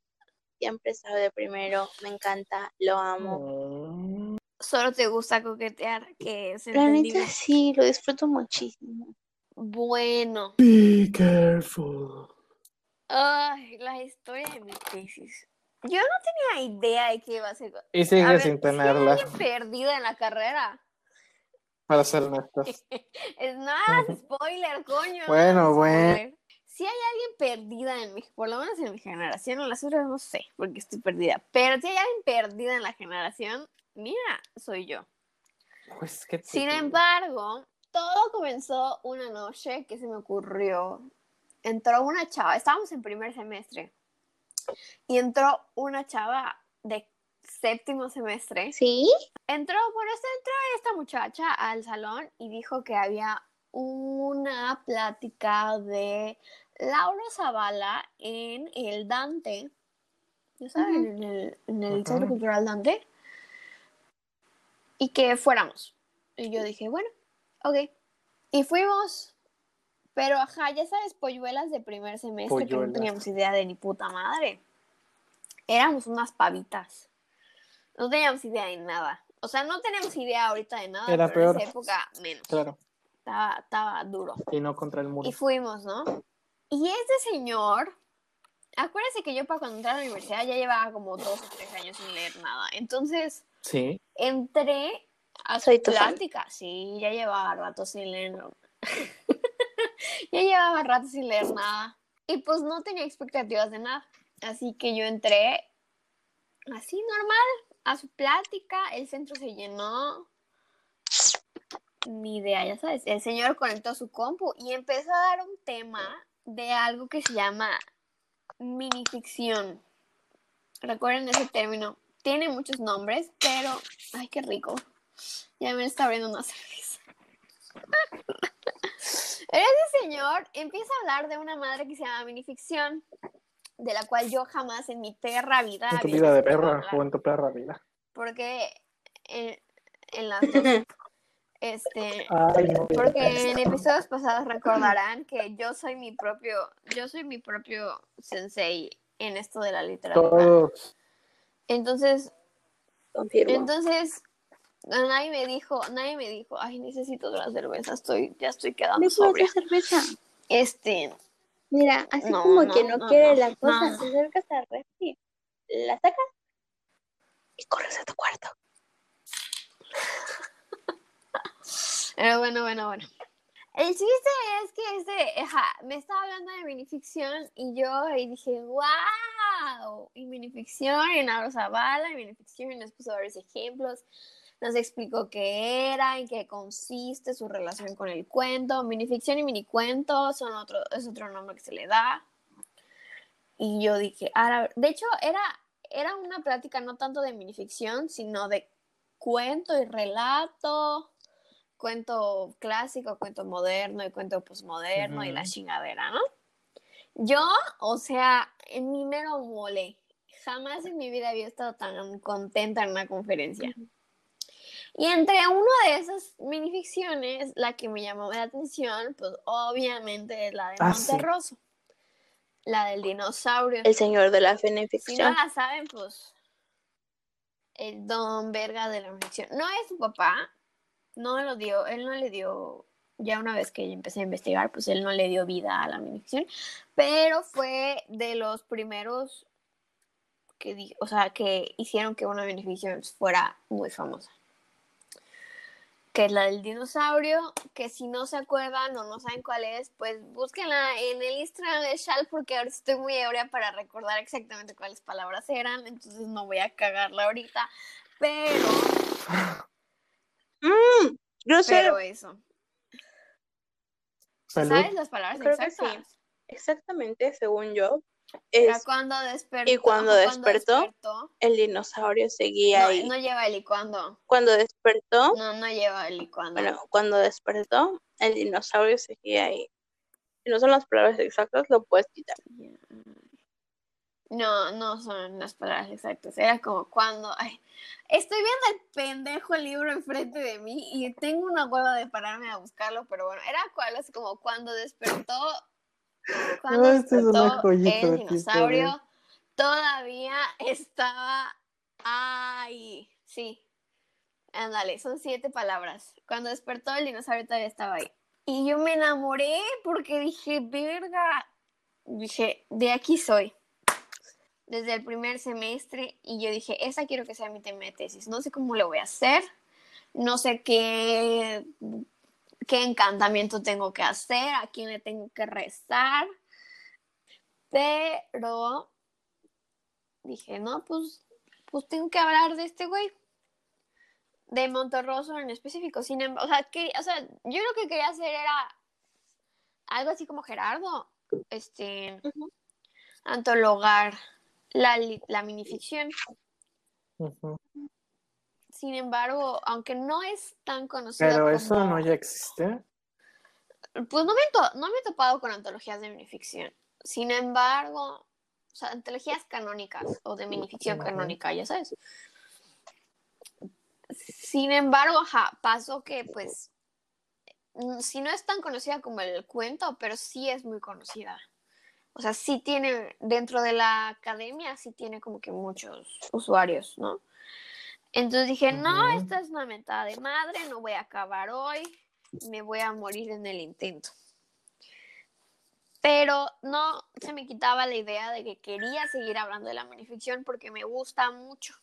Siempre estaba de primero, me encanta, lo amo. Mm, Solo te gusta coquetear, que es La entendible. neta sí, lo disfruto muchísimo. Bueno, Be careful. Ay, la historia de mi tesis. Yo no tenía idea de que iba a ser. Y sigue sin tenerla, alguien perdido en la carrera. para ser honestos. Es nada, spoiler, coño. no Bueno, bueno. Si hay alguien perdida en mi, por lo menos en mi generación, en las otras no sé, porque estoy perdida. Pero si hay alguien perdida en la generación, mira, soy yo. Pues que Sin embargo, todo comenzó una noche que se me ocurrió. Entró una chava, estábamos en primer semestre, y entró una chava de séptimo semestre. ¿Sí? Entró, bueno, entró esta muchacha al salón y dijo que había una plática de Laura Zavala en el Dante. ¿Ya saben? En el, en el Ajá. Centro Cultural Dante. y que fuéramos. Y yo dije, bueno, ok. Y fuimos, pero ajá, ya sabes, polluelas de primer semestre que no teníamos idea de ni puta madre. Éramos unas pavitas. No teníamos idea de nada. O sea, no teníamos idea ahorita de nada, Era pero en peor. esa época menos. Claro. Estaba, estaba duro. Y no contra el muro. Y fuimos, ¿no? Y este señor, acuérdense que yo para cuando entré a la universidad ya llevaba como dos o tres años sin leer nada. Entonces, Sí. entré a su plática. Sí, ya llevaba rato sin leer. ya llevaba rato sin leer nada. Y pues no tenía expectativas de nada. Así que yo entré así normal a su plática. El centro se llenó. Ni idea, ya sabes. El señor conectó su compu y empezó a dar un tema de algo que se llama minificción. Recuerden ese término. Tiene muchos nombres, pero. Ay, qué rico. Ya me está abriendo una cerveza. Ese señor empieza a hablar de una madre que se llama minificción, de la cual yo jamás en mi perra vida. En tu vida de perra o en tu perra vida. Porque en, en las dos. Este. Ay, no. Porque en episodios pasados recordarán que yo soy mi propio, yo soy mi propio sensei en esto de la literatura. Todos. Entonces, Confirmo. entonces nadie me dijo, nadie me dijo, ay, necesito otra cerveza, estoy, ya estoy quedando ¿Me puedo sobria. hacer cerveza? Este, Mira, así No, como no, que no, no, quiere no, la cosa, no. te acercas al refri, la sacas y corres a tu cuarto. pero bueno, bueno, bueno. El chiste es que este, me estaba hablando de minificción y yo ahí dije, wow, y minificción, y Nauro Zavala, y minificción, y nos puso varios ejemplos, nos explicó qué era, en qué consiste su relación con el cuento. Minificción y minicuento son otro, es otro nombre que se le da. Y yo dije, ahora, de hecho, era, era una plática no tanto de minificción, sino de cuento y relato cuento clásico, cuento moderno y cuento posmoderno y la chingadera, ¿no? Yo, o sea, en mi mero mole, jamás en mi vida había estado tan contenta en una conferencia. Y entre una de esas minificciones, la que me llamó la atención, pues obviamente es la de Ah, sí. Monterroso, la del dinosaurio. El señor de la Si no la saben, pues el don verga de la ficción. No es su papá, no lo dio, él no le dio, ya una vez que empecé a investigar, pues él no le dio vida a la minificción, pero fue de los primeros que, di- o sea, que hicieron que una minificción fuera muy famosa. Que es la del dinosaurio, que si no se acuerdan o no saben cuál es, pues búsquenla en el Instagram de Shal, porque ahora estoy muy ebria para recordar exactamente cuáles palabras eran, entonces no voy a cagarla ahorita, pero, Mm, yo sé pero eso. Salud. ¿Sabes las palabras Creo que exactas? exactamente, según yo, es cuando despertó. y cuando despertó, despertó. el dinosaurio seguía No, ahí. no lleva el y cuando. Cuando despertó, No, no lleva el y cuando. bueno, cuando despertó, el dinosaurio seguía ahí. Si no son las palabras exactas, lo puedes quitar. No, no son las palabras exactas. Era como cuando. Ay, estoy viendo el pendejo libro enfrente de mí y tengo una hueva de pararme a buscarlo, pero bueno, era cual, así como cuando despertó. Cuando esta es joyita el dinosaurio, todavía estaba ahí. Sí. Ándale, son siete palabras. Cuando despertó el dinosaurio todavía estaba ahí. Y yo me enamoré porque dije, verga. Dije, de aquí soy desde el primer semestre y yo dije, esa quiero que sea mi tema de tesis. No sé cómo lo voy a hacer, no sé qué, qué encantamiento tengo que hacer, a quién le tengo que rezar, pero dije, no, pues, pues tengo que hablar de este güey, de Monterroso en específico. Sin em- o, sea, que, o sea, yo lo que quería hacer era algo así como Gerardo, este, Ujú. antologar la, la minificción. Ujú. Sin embargo, aunque no es tan conocida Pero eso no ya existe. Pues no me, no me he topado con antologías de minificción. Sin embargo, o sea, antologías canónicas o de minificción canónica, ya sabes. Sin embargo, ajá, pasó que pues, mm, si no es tan conocida como el cuento, pero sí es muy conocida. O sea, sí tiene, dentro de la academia, sí tiene como que muchos usuarios, ¿no? Entonces dije, no, esta es una mentada de madre, no voy a acabar hoy, me voy a morir en el intento. Pero no se me quitaba la idea de que quería seguir hablando de la minificción porque me gusta mucho.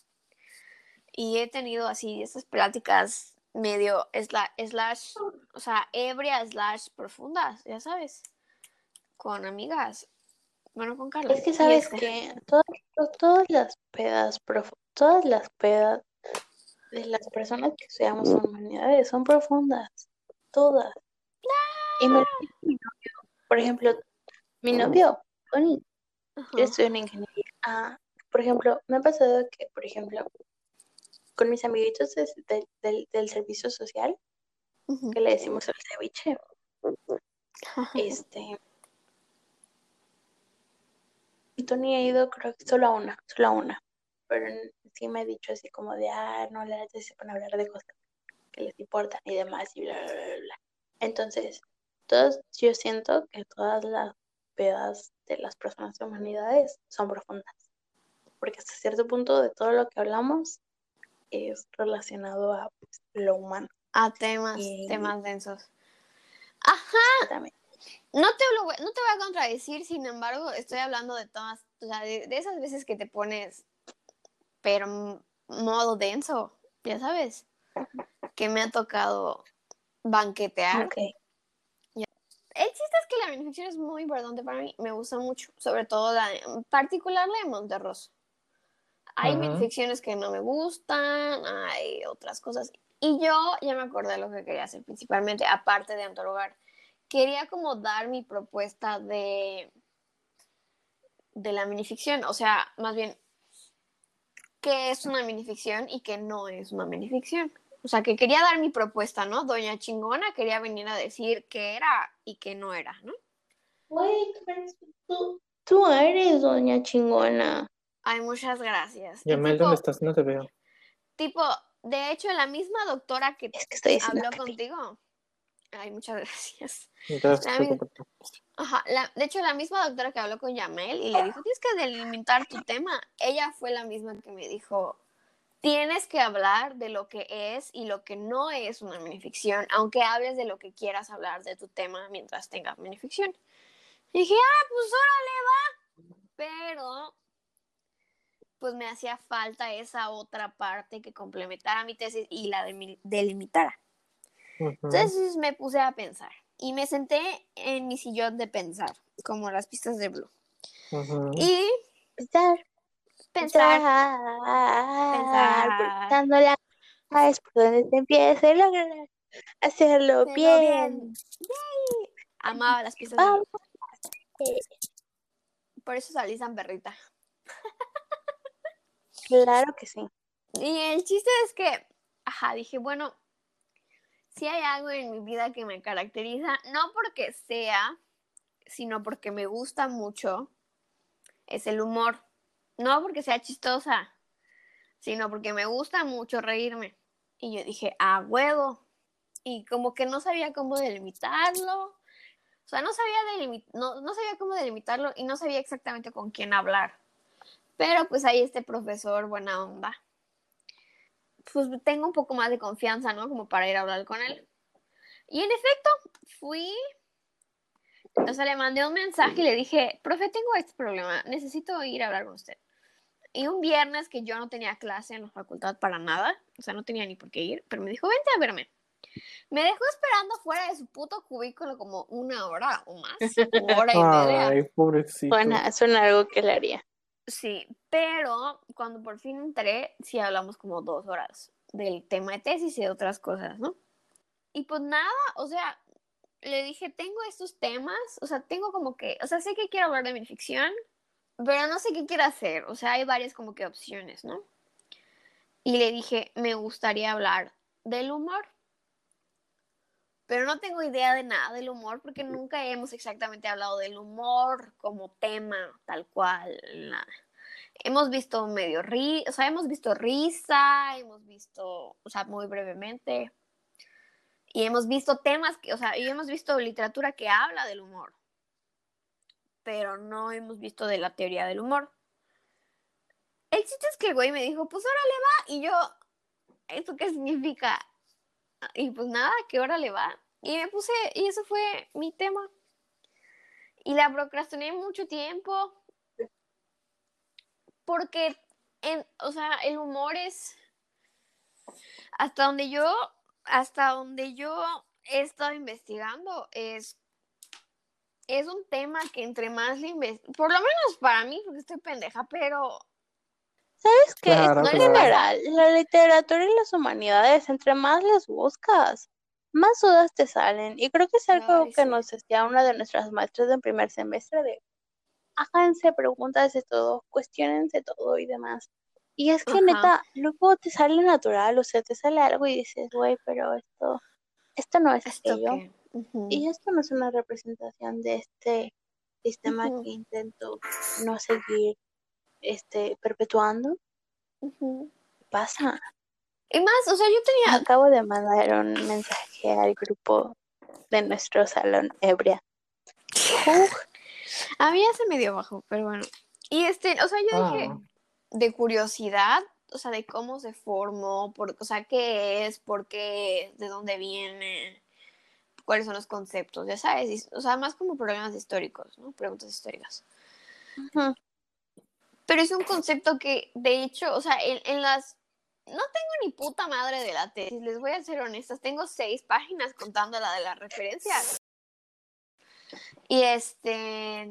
Y he tenido así esas pláticas medio sla- slash, o sea, ebria slash profundas, ya sabes, con amigas. Bueno, con Carla. Es que sabes este. que todas, to- todas las pedas, profu- todas las pedas de las personas que estudiamos humanidades son profundas, todas. Y me mi novio, por ejemplo, mi novio, Tony, yo estudio en ingeniería. Ah, por ejemplo, me ha pasado que, por ejemplo, con mis amiguitos des- del, del, del servicio social, que le decimos el ceviche, este, Tony ha ido creo que solo a una, solo a una, pero sí me ha dicho así como de, ah, no, la sí se ponen a hablar de cosas que les importan y demás y bla, bla, bla, bla. Entonces, todos, yo siento que todas las pedas de las personas de humanidades son profundas, porque hasta cierto punto de todo lo que hablamos es relacionado a pues, lo humano A temas, Y- temas densos. Ajá, exactamente. no te, lo voy, no te voy a contradecir, sin embargo, estoy hablando de todas, o sea, de, de esas veces que te pones, pero modo denso, ya sabes, que me ha tocado banquetear. Ok. El chiste es que la minificción es muy importante para mí, me gusta mucho, sobre todo la, en particular la de Monterroso. Hay Ujú. minificciones que no me gustan, hay otras cosas. Y yo ya me acordé de lo que quería hacer principalmente, aparte de antologar. Quería como dar mi propuesta de, de la minificción, o sea, más bien, qué es una minificción y qué no es una minificción. O sea, que quería dar mi propuesta, ¿no? Doña Chingona quería venir a decir qué era y qué no era, ¿no? Güey, tú eres, tú, tú eres doña chingona. Ay, muchas gracias. Y Yamel, ¿dónde estás? No te veo. tipo, de hecho, la misma doctora que Es que estoy diciendo habló contigo. Ay, muchas gracias. Entonces, La mi- Ajá, la- de hecho, la misma doctora que habló con Yamel y le dijo, tienes que delimitar tu tema. Ella fue la misma que me dijo, tienes que hablar de lo que es y lo que no es una minificción, aunque hables de lo que quieras hablar de tu tema mientras tengas minificción. Y dije, ah, pues órale, va. Pero, pues me hacía falta esa otra parte que complementara mi tesis y la delimitara. Entonces me puse a pensar y me senté en mi sillón de pensar, como las pistas de Blue. Y Pensar, pensar, pensar, pensando la es por donde se empieza a lograr hacerlo Hacerlo bien. bien. amaba las pistas de. Blue. Por eso salí San Perrita. Claro que sí. Y el chiste es que, ajá, dije, bueno, si hay algo en mi vida que me caracteriza, no porque sea, sino porque me gusta mucho, es el humor. No porque sea chistosa, sino porque me gusta mucho reírme. Y yo dije, a huevo. Y como que no sabía cómo delimitarlo. O sea, no sabía, delimi- no, no sabía cómo delimitarlo y no sabía exactamente con quién hablar. Pero pues ahí este profesor buena onda. Pues tengo un poco más de confianza, ¿no? Como para ir a hablar con él. Y en efecto, fui. O sea, le mandé un mensaje y le dije, profe, tengo este problema, necesito ir a hablar con usted. Y un viernes que yo no tenía clase en la facultad para nada, o sea, no tenía ni por qué ir, pero me dijo, vente a verme. Me dejó esperando fuera de su puto cubículo como una hora o más, hora y media. Ay, pobrecito. Suena, suena algo que le haría. Sí, pero cuando por fin entré, sí hablamos como dos horas del tema de tesis y de otras cosas, ¿no? Y pues nada, o sea, le dije, tengo estos temas, o sea, tengo como que, o sea, sé que quiero hablar de mi ficción, pero no sé qué quiero hacer, o sea, hay varias como que opciones, ¿no? Y le dije, me gustaría hablar del humor, pero no tengo idea de nada del humor porque nunca hemos exactamente hablado del humor como tema, tal cual, la, hemos visto medio ri, o sea, hemos visto risa, hemos visto, o sea, muy brevemente, y hemos visto temas, que, o sea, y hemos visto literatura que habla del humor, pero no hemos visto de la teoría del humor. El chiste es que el güey me dijo, pues órale va, y yo, ¿esto qué significa? Y pues nada, que órale va. Y me puse, y eso fue mi tema. Y la procrastiné mucho tiempo, porque, en, o sea, el humor es, hasta donde yo, hasta donde yo he estado investigando, es, es un tema que entre más le por lo menos para mí, porque estoy pendeja, pero ¿Sabes qué? Claro, no en claro. general, la literatura y las humanidades, entre más les buscas, más dudas te salen. Y creo que es algo Ay, que sí. nos decía una de nuestras maestras en primer semestre de háganse preguntas de todo, cuestionense todo y demás. Y es que Ajá. neta, luego te sale natural, o sea, te sale algo y dices, güey, pero esto, esto no es esto que... Y esto no es una representación de este sistema que intento no seguir este perpetuando. Pasa. Y más, o sea, yo tenía, Acabo de mandar un mensaje al grupo de nuestro salón ebria. a mí ya se me dio bajo, pero bueno. Y este, o sea, yo dije, Ah. de curiosidad, o sea, de cómo se formó, por, o sea, qué es, por qué, de dónde viene, cuáles son los conceptos, ya sabes, y- o sea, más como problemas históricos, ¿no? Preguntas históricas. Pero es un concepto que, de hecho, o sea, en, las... No tengo ni puta madre de la tesis, les voy a ser honestas, tengo seis páginas contando la de las referencias. Y este...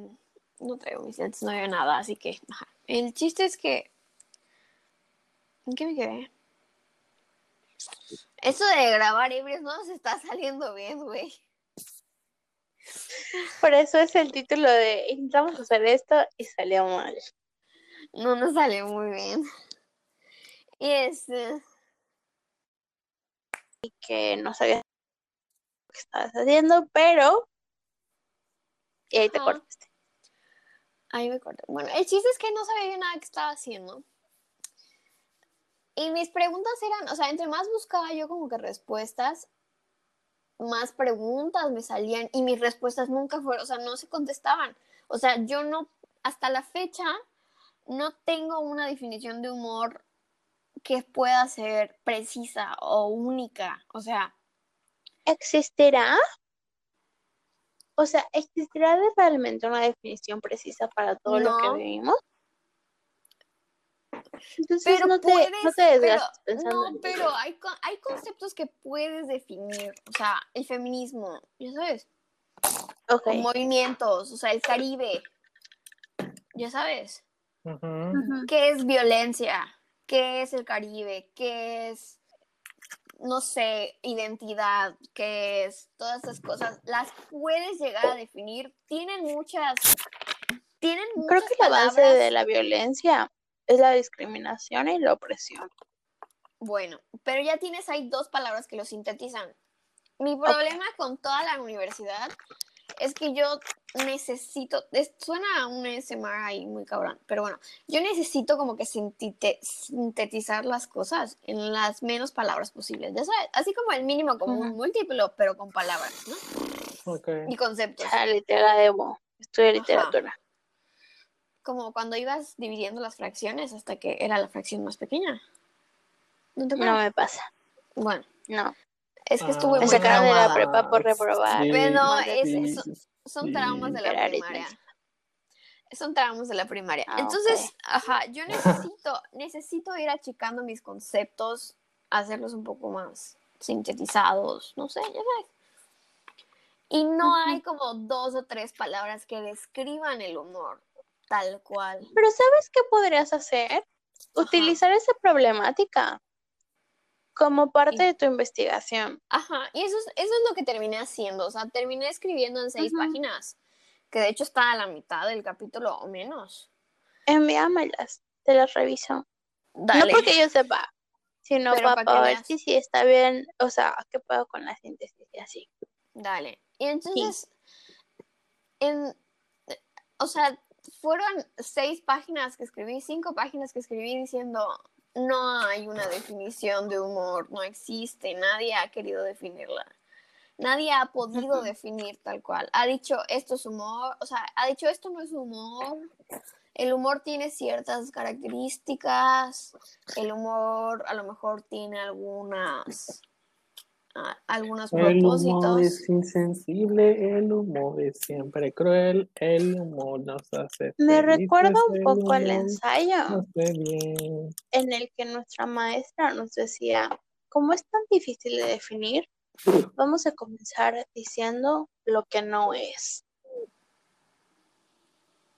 No traigo mis lentes, no veo nada, así que... ajá. El chiste es que... ¿En qué me quedé? Eso de grabar ebrios no nos está saliendo bien, güey. Por eso es el título de intentamos hacer esto y salió mal. No nos salió muy bien. Y este... Y que no sabías lo que estabas haciendo, pero. Y ahí te cortaste. Ahí me corté. Bueno, el chiste es que no sabía yo nada que estaba haciendo. Y mis preguntas eran, o sea, entre más buscaba yo como que respuestas, más preguntas me salían y mis respuestas nunca fueron, o sea, no se contestaban. O sea, yo no, hasta la fecha, no tengo una definición de humor que pueda ser precisa o única. O sea, ¿Existirá? O sea, ¿existirá realmente una definición precisa para todo lo que vivimos? Entonces pero no te, puedes, no te desgastes pero, pensando no, pero hay, hay conceptos que puedes definir, o sea, el feminismo, ya sabes, Ok. o movimientos, o sea, el Caribe, ya sabes, Qué es violencia, qué es el Caribe, qué es, no sé, identidad, qué es, todas esas cosas, las puedes llegar a definir, tienen muchas, tienen Creo muchas que la base de la violencia es la discriminación y la opresión. Bueno, pero ya tienes ahí dos palabras que lo sintetizan. Mi problema con toda la universidad es que yo necesito, es- suena a un SMR ahí muy cabrón, pero bueno, yo necesito como que sintite- sintetizar las cosas en las menos palabras posibles, ya sabes, así como el mínimo común Ujú. múltiplo, pero con palabras, ¿no? Y conceptos. Chale, te la debo. Estudio Ajá. literatura. Como cuando ibas dividiendo las fracciones hasta que era la fracción más pequeña. ¿No te No me pasa. Bueno, No. Es que Ah. estuve Me muy sacaron de la prepa por reprobar. Sí, Pero es- son sí. traumas de la primaria. Son traumas de la primaria. Ah, Entonces, ajá, yo necesito, necesito ir achicando mis conceptos, hacerlos un poco más sintetizados, no sé, ya sabes. Y no hay como dos o tres palabras que describan el humor, tal cual. Pero ¿sabes qué podrías hacer? Utilizar esa problemática como parte Y- de tu investigación. Ajá, y eso es, eso es lo que terminé haciendo, o sea, terminé escribiendo en seis páginas, que de hecho está a la mitad del capítulo o menos. Envíamelas, te las reviso. Dale. No porque yo sepa, sino Pero para, pa' que ver si sí está bien, o sea, qué puedo con la síntesis y así. Dale. Y entonces, en, o sea, fueron seis páginas que escribí, cinco páginas que escribí diciendo no hay una definición de humor, no existe, nadie ha querido definirla. Nadie ha podido definir tal cual. Ha dicho esto es humor, o sea, ha dicho esto no es humor. El humor tiene ciertas características. El humor a lo mejor tiene algunas algunos El humor propósitos. es insensible, el humor es siempre cruel, el humor nos hace Me felices, recuerda un el poco al humor ensayo bien. en el que nuestra maestra nos decía, como es tan difícil de definir, vamos a comenzar diciendo lo que no es.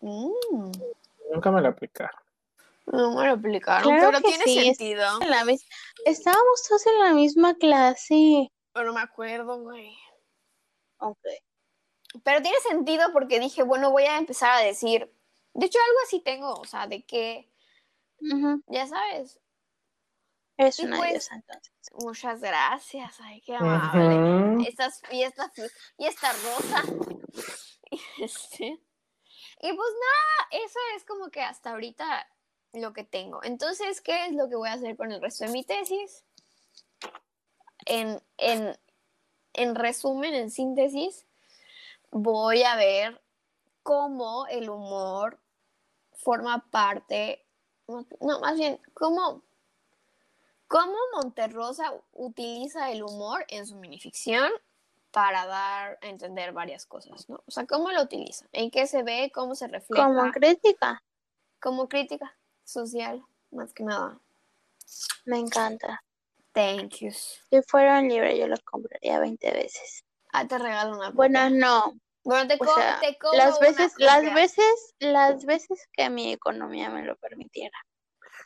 Mm, Nunca me lo aplicaron. No me lo explicaron, Claro pero que tiene sí, sentido. En la mis- Estábamos todos en la misma clase. Pero no me acuerdo, güey. Ok. Pero tiene sentido porque dije, bueno, voy a empezar a decir. De hecho, algo así tengo, o sea, de que, ya sabes, Es Y una pues- diosa entonces. muchas gracias, ay, qué amable. Estas, y esta, fl- y esta rosa. Y, este, y pues nada, eso es como que hasta ahorita lo que tengo. Entonces, ¿qué es lo que voy a hacer con el resto de mi tesis? En, en, en resumen, en síntesis, voy a ver cómo el humor forma parte, no, más bien, cómo, cómo Monterrosa utiliza el humor en su minificción para dar a entender varias cosas, ¿no? O sea, cómo lo utiliza, en qué se ve, cómo se refleja, Como crítica, como crítica social, más que nada. me encanta. Thank you. Si fuera un libro, yo lo compraría 20 veces. Ah, te regalo una Bueno, copia. no. Bueno, te, co- sea, te cobro las una veces, las veces, las veces que mi economía me lo permitiera.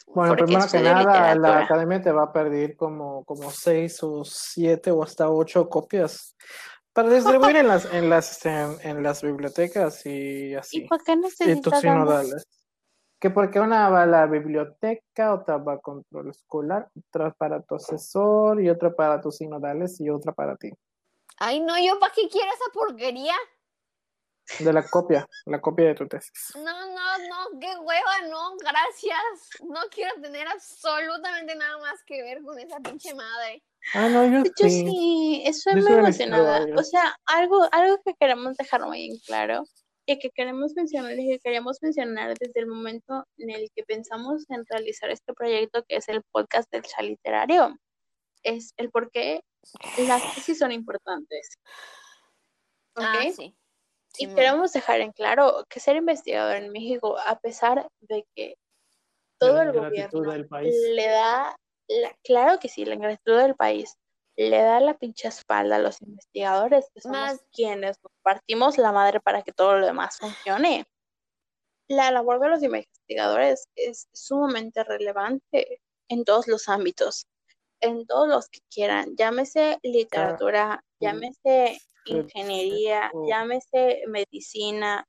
Bueno, Porque primero que nada, la academia te va a pedir como, como seis o siete o hasta ocho copias para distribuir en las, en las, en, en las bibliotecas y así. ¿Y por qué Y tus necesitas ambas? Que porque una va a la biblioteca, otra va a control escolar, otra para tu asesor y otra para tus sinodales y otra para ti. Ay, no, yo para qué quiero esa porquería. De la copia, la copia de tu tesis. No, no, no, qué hueva, no, gracias. No quiero tener absolutamente nada más que ver con esa pinche madre. Ah, no, yo Yo sí. sí, estoy Yo muy emocionada. O sea, algo, algo que queremos dejar muy en claro y que queremos mencionar y que queríamos mencionar desde el momento en el que pensamos en realizar este proyecto que es el podcast del chat literario es el por qué las tesis son importantes. ¿Ok? Ah, sí. Y queremos dejar en claro que ser investigador en México, a pesar de que todo la el gobierno del país. le da, la- claro que sí, la ingratitud del país le da la pinche espalda a los investigadores, que somos Más- quienes nos partimos la madre para que todo lo demás funcione. La labor de los investigadores es sumamente relevante en todos los ámbitos, en todos los que quieran, llámese literatura, llámese ingeniería, Oh. llámese medicina.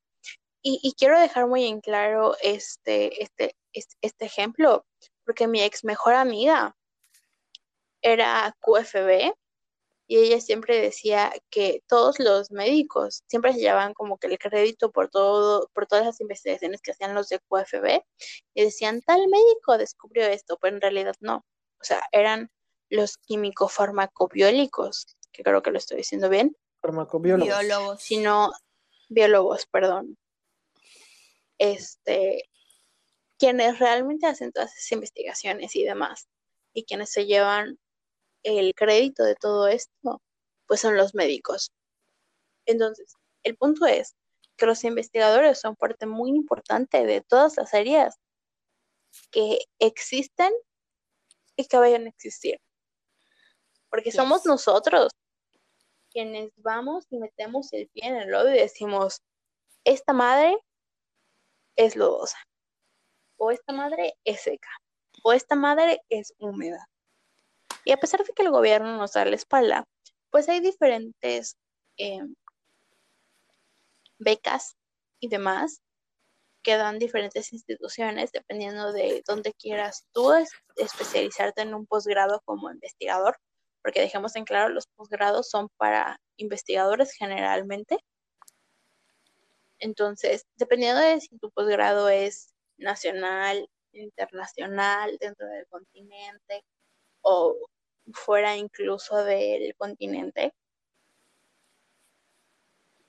Y, y quiero dejar muy en claro este, este, este, este ejemplo, porque mi ex mejor amiga era QFB y ella siempre decía que todos los médicos siempre se llevaban como que el crédito por todo, por todas las investigaciones que hacían los de QFB y decían tal médico descubrió esto, pero en realidad no. O sea, eran los químico-farmacobiólicos, que creo que lo estoy diciendo bien, Farmacobiólogos. Biólogos. sino biólogos, perdón. Este, quienes realmente hacen todas esas investigaciones y demás, y quienes se llevan el crédito de todo esto, pues son los médicos. Entonces, el punto es que los investigadores son parte muy importante de todas las áreas que existen y que vayan a existir. Porque somos nosotros quienes vamos y metemos el pie en el lodo y decimos, esta madre es lodosa, o esta madre es seca, o esta madre es húmeda. Y a pesar de que el gobierno nos da la espalda, pues hay diferentes eh, becas y demás que dan diferentes instituciones dependiendo de dónde quieras tú es- especializarte en un posgrado como investigador, porque dejemos en claro, los posgrados son para investigadores generalmente. Entonces, dependiendo de si tu posgrado es nacional, internacional, dentro del continente o fuera incluso del continente,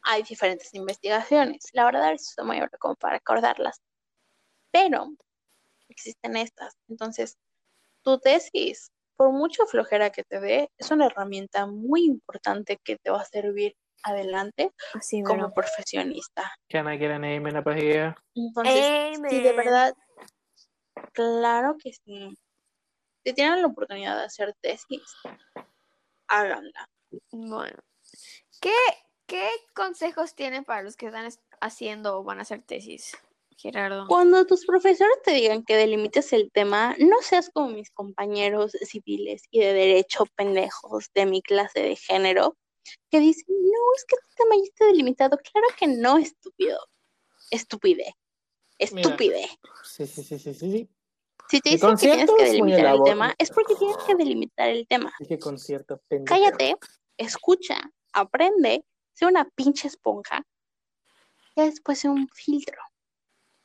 hay diferentes investigaciones. La verdad es muy breve como para recordarlas. Pero existen estas. Entonces, tu tesis, por mucho flojera que te dé, es una herramienta muy importante que te va a servir adelante Así como mero. profesionista. Can I get an amen up here? Entonces, sí, de Amen. verdad, claro que sí. Si tienen la oportunidad de hacer tesis, háganla. Bueno, ¿qué, qué consejos tienen para los que están es- haciendo o van a hacer tesis, Gerardo? Cuando tus profesores te digan que delimites el tema, no seas como mis compañeros civiles y de derecho pendejos de mi clase de género, que dicen, no, es que este tema ya está delimitado. Claro que no, estúpido. Estúpide. Estúpide. Sí, sí, sí, sí, sí. sí. Si te dicen que tienes que delimitar el tema, es porque tienes que delimitar el tema. Dije concierto, pendejo. Cállate, escucha, aprende, sé una pinche esponja. Ya después sé un filtro.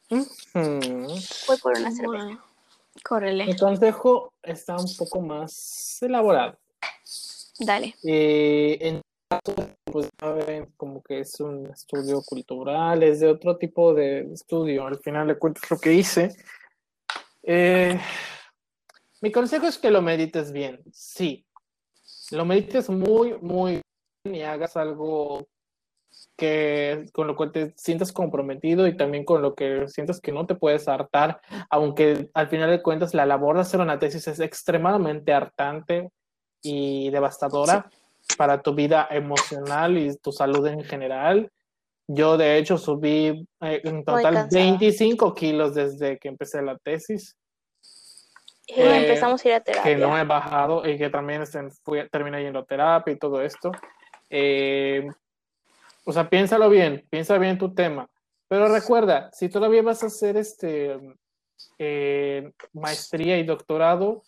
Mm. Voy por una cerveza. Bueno, córrele, Mi consejo está un poco más elaborado. dale. Eh, en caso, pues saben como que es un estudio cultural, es de otro tipo de estudio. Al final de cuentas lo que hice. Eh, mi consejo es que lo medites bien, sí. Lo medites muy, muy bien y hagas algo que con lo cual te sientas comprometido y también con lo que sientas que no te puedes hartar, aunque al final de cuentas la labor de hacer una tesis es extremadamente hartante y devastadora para tu vida emocional y tu salud en general. Yo de hecho subí eh, en total cansada. 25 kilos desde que empecé la tesis, Y Eh, empezamos a ir a terapia. que no he bajado y que también este, fui, terminé yendo a terapia y todo esto. Eh, o sea, piénsalo bien, piensa bien tu tema. Pero recuerda, si todavía vas a hacer este eh, maestría y doctorado,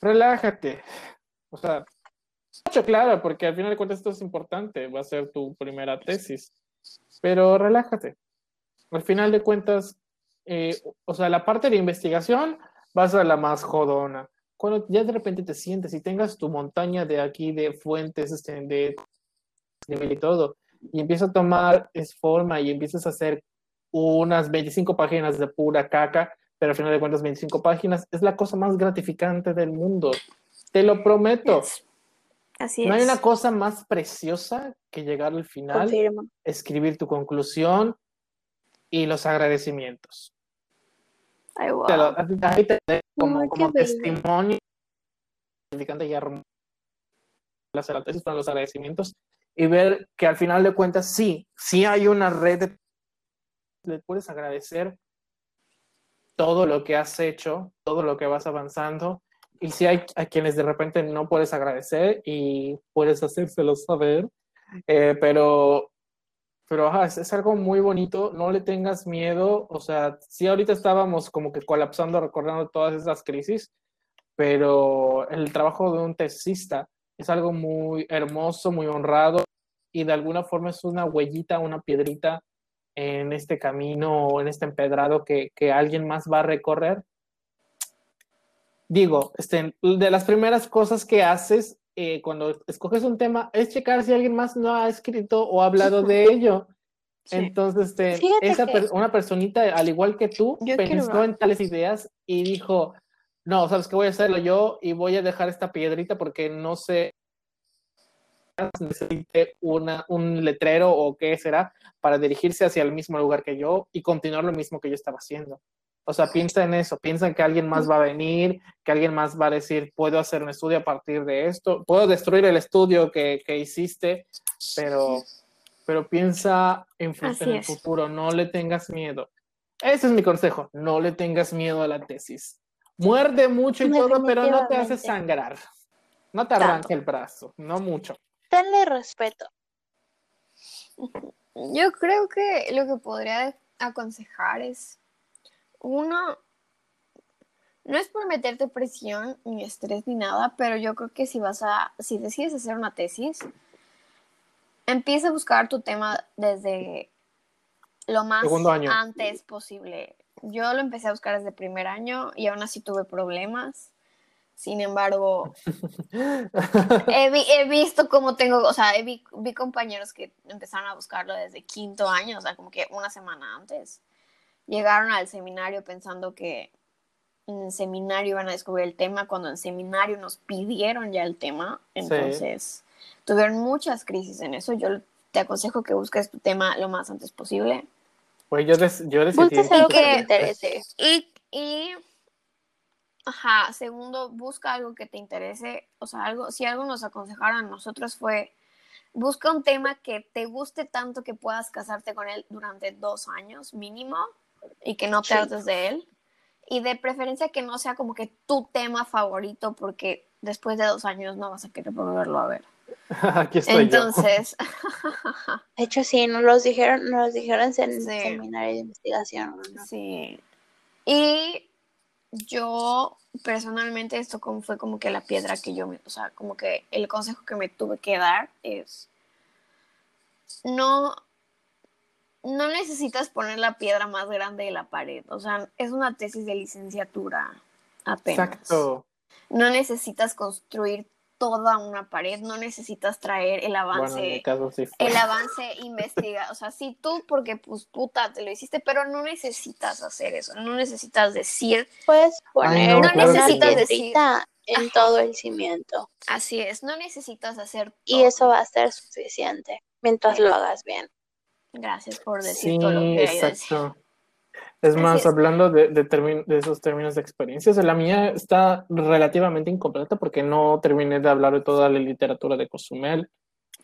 relájate. O sea, mucho claro, porque al final de cuentas esto es importante, va a ser tu primera tesis. Pero relájate. Al final de cuentas, eh, o sea, la parte de investigación va a ser la más jodona. Cuando ya de repente te sientes y tengas tu montaña de aquí de fuentes, este, de nivel y todo, y empiezas a tomar es forma y empiezas a hacer unas 25 páginas de pura caca, pero al final de cuentas 25 páginas es la cosa más gratificante del mundo. Te lo prometo. Yes. Así No hay es. una cosa más preciosa que llegar al final, Confirmo. escribir tu conclusión y los agradecimientos. Ay, wow. Te lo- a ti- a ti te doy como, Ay, como testimonio gratificante y hermoso de hacer la tesis para los agradecimientos y ver que al final de cuentas sí, sí hay una red de le puedes agradecer todo lo que has hecho, todo lo que vas avanzando y si hay a quienes de repente no puedes agradecer y puedes hacérselo saber, eh, pero pero ajá, es, es algo muy bonito, no le tengas miedo, o sea, sí ahorita estábamos como que colapsando recordando todas esas crisis, pero el trabajo de un tesista es algo muy hermoso, muy honrado y de alguna forma es una huellita, una piedrita en este camino, en este empedrado que, que alguien más va a recorrer. Digo, este, de las primeras cosas que haces eh, cuando escoges un tema es checar si alguien más no ha escrito o hablado de ello. Sí. Entonces, este, esa per- una personita, al igual que tú, Yo pensó en tales ideas y dijo, no, sabes que voy a hacerlo yo y voy a dejar esta piedrita porque no sé necesite una, un letrero o qué será para dirigirse hacia el mismo lugar que yo y continuar lo mismo que yo estaba haciendo. O sea, piensa en eso, piensa en que alguien más va a venir, que alguien más va a decir, puedo hacer un estudio a partir de esto, puedo destruir el estudio que, que hiciste, pero, pero piensa en, el futuro, no le tengas miedo. Ese es mi consejo, no le tengas miedo a la tesis. Muerde mucho y todo, pero no te hace sangrar. No te arranca el brazo, no mucho. Tenle respeto. Yo creo que lo que podría aconsejar es, uno, no es por meterte presión ni estrés ni nada, pero yo creo que si vas a, si decides hacer una tesis, empieza a buscar tu tema desde lo más antes posible. Yo lo empecé a buscar desde primer año y aún así tuve problemas. Sin embargo, he, vi- he visto cómo tengo, o sea, he vi, vi compañeros que empezaron a buscarlo desde quinto año, o sea, como que una semana antes. Llegaron al seminario pensando que en el seminario iban a descubrir el tema, cuando en seminario nos pidieron ya el tema. Entonces, tuvieron muchas crisis en eso. Yo te aconsejo que busques tu tema lo más antes posible. Pues yo, des- yo decidí. Busques algo que que- te interese. Y, y, ajá, segundo, busca algo que te interese. O sea, algo, si algo nos aconsejaron a nosotros fue, busca un tema que te guste tanto que puedas casarte con él durante dos años mínimo y que no te Sí. hartes de él. Y de preferencia que no sea como que tu tema favorito porque después de dos años no vas a querer volverlo a ver. Aquí estoy yo. Entonces, De hecho, sí, nos los dijeron, nos los dijeron en Sí. seminario de investigación. ¿no? Sí. Y yo personalmente esto como fue como que la piedra que yo me, o sea, como que el consejo que me tuve que dar es no no necesitas poner la piedra más grande de la pared, o sea, es una tesis de licenciatura apenas. Exacto. No necesitas construir toda una pared, no necesitas traer el Bueno, avance en mi caso sí fue. el avance investiga, o sea, sí tú porque pues puta te lo hiciste, pero no necesitas hacer eso, no necesitas decir, Puedes poner no, claro que necesitas en Ajá. todo el cimiento así es, no necesitas hacer y eso va a ser suficiente mientras lo hagas bien. Gracias por decir Sí, todo lo que exacto. Es Así más, es. hablando de, de, de esos términos de experiencias, la mía está relativamente incompleta porque no terminé de hablar de toda la literatura de Cozumel.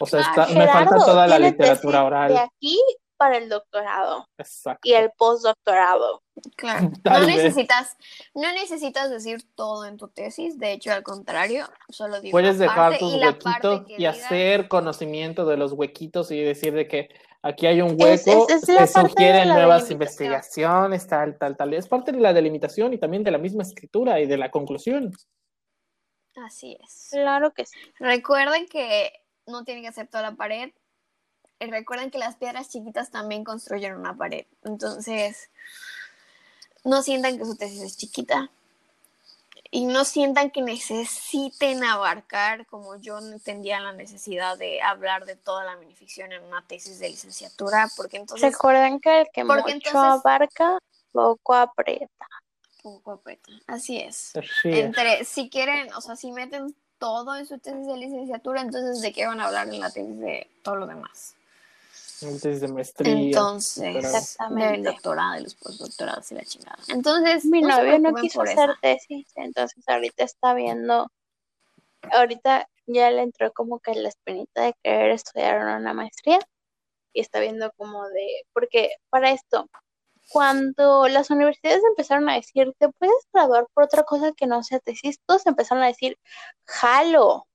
O sea, Ah, está, me falta toda la literatura tesis De oral. aquí para el doctorado Exacto. y el postdoctorado. Claro, Tal no vez. necesitas, no necesitas decir todo en tu tesis, de hecho al contrario, solo digo Puedes dejar parte, tus y huequitos y hacer conocimiento de los huequitos y decir de que aquí hay un hueco, es- es se sugieren nuevas investigaciones, tal, tal, tal. Es parte de la delimitación y también de la misma escritura y de la conclusión. Así es. Claro que sí. Recuerden que no tienen que hacer toda la pared. Y recuerden que las piedras chiquitas también construyen una pared. Entonces, no sientan que su tesis es chiquita. Y no sientan que necesiten abarcar, como yo no entendía la necesidad de hablar de toda la minificción en una tesis de licenciatura, porque entonces Recuerden que el que mucho entonces- abarca, poco aprieta. poco aprieta. Así es. Así es. Entre, si quieren, o sea, si meten todo en su tesis de licenciatura, entonces de qué van a hablar en la tesis de todo lo demás. Tesis de maestría. Entonces, Exactamente. del doctorado, de los postdoctorados y la chingada. Entonces, Mi no novio no quiso hacer esa. tesis, entonces ahorita está viendo, ahorita ya le entró como que la espinita de querer estudiar una maestría y está viendo como de, porque para esto, cuando las universidades empezaron a decir, te puedes graduar por otra cosa que no sea tesis, todos empezaron a decir, jalo.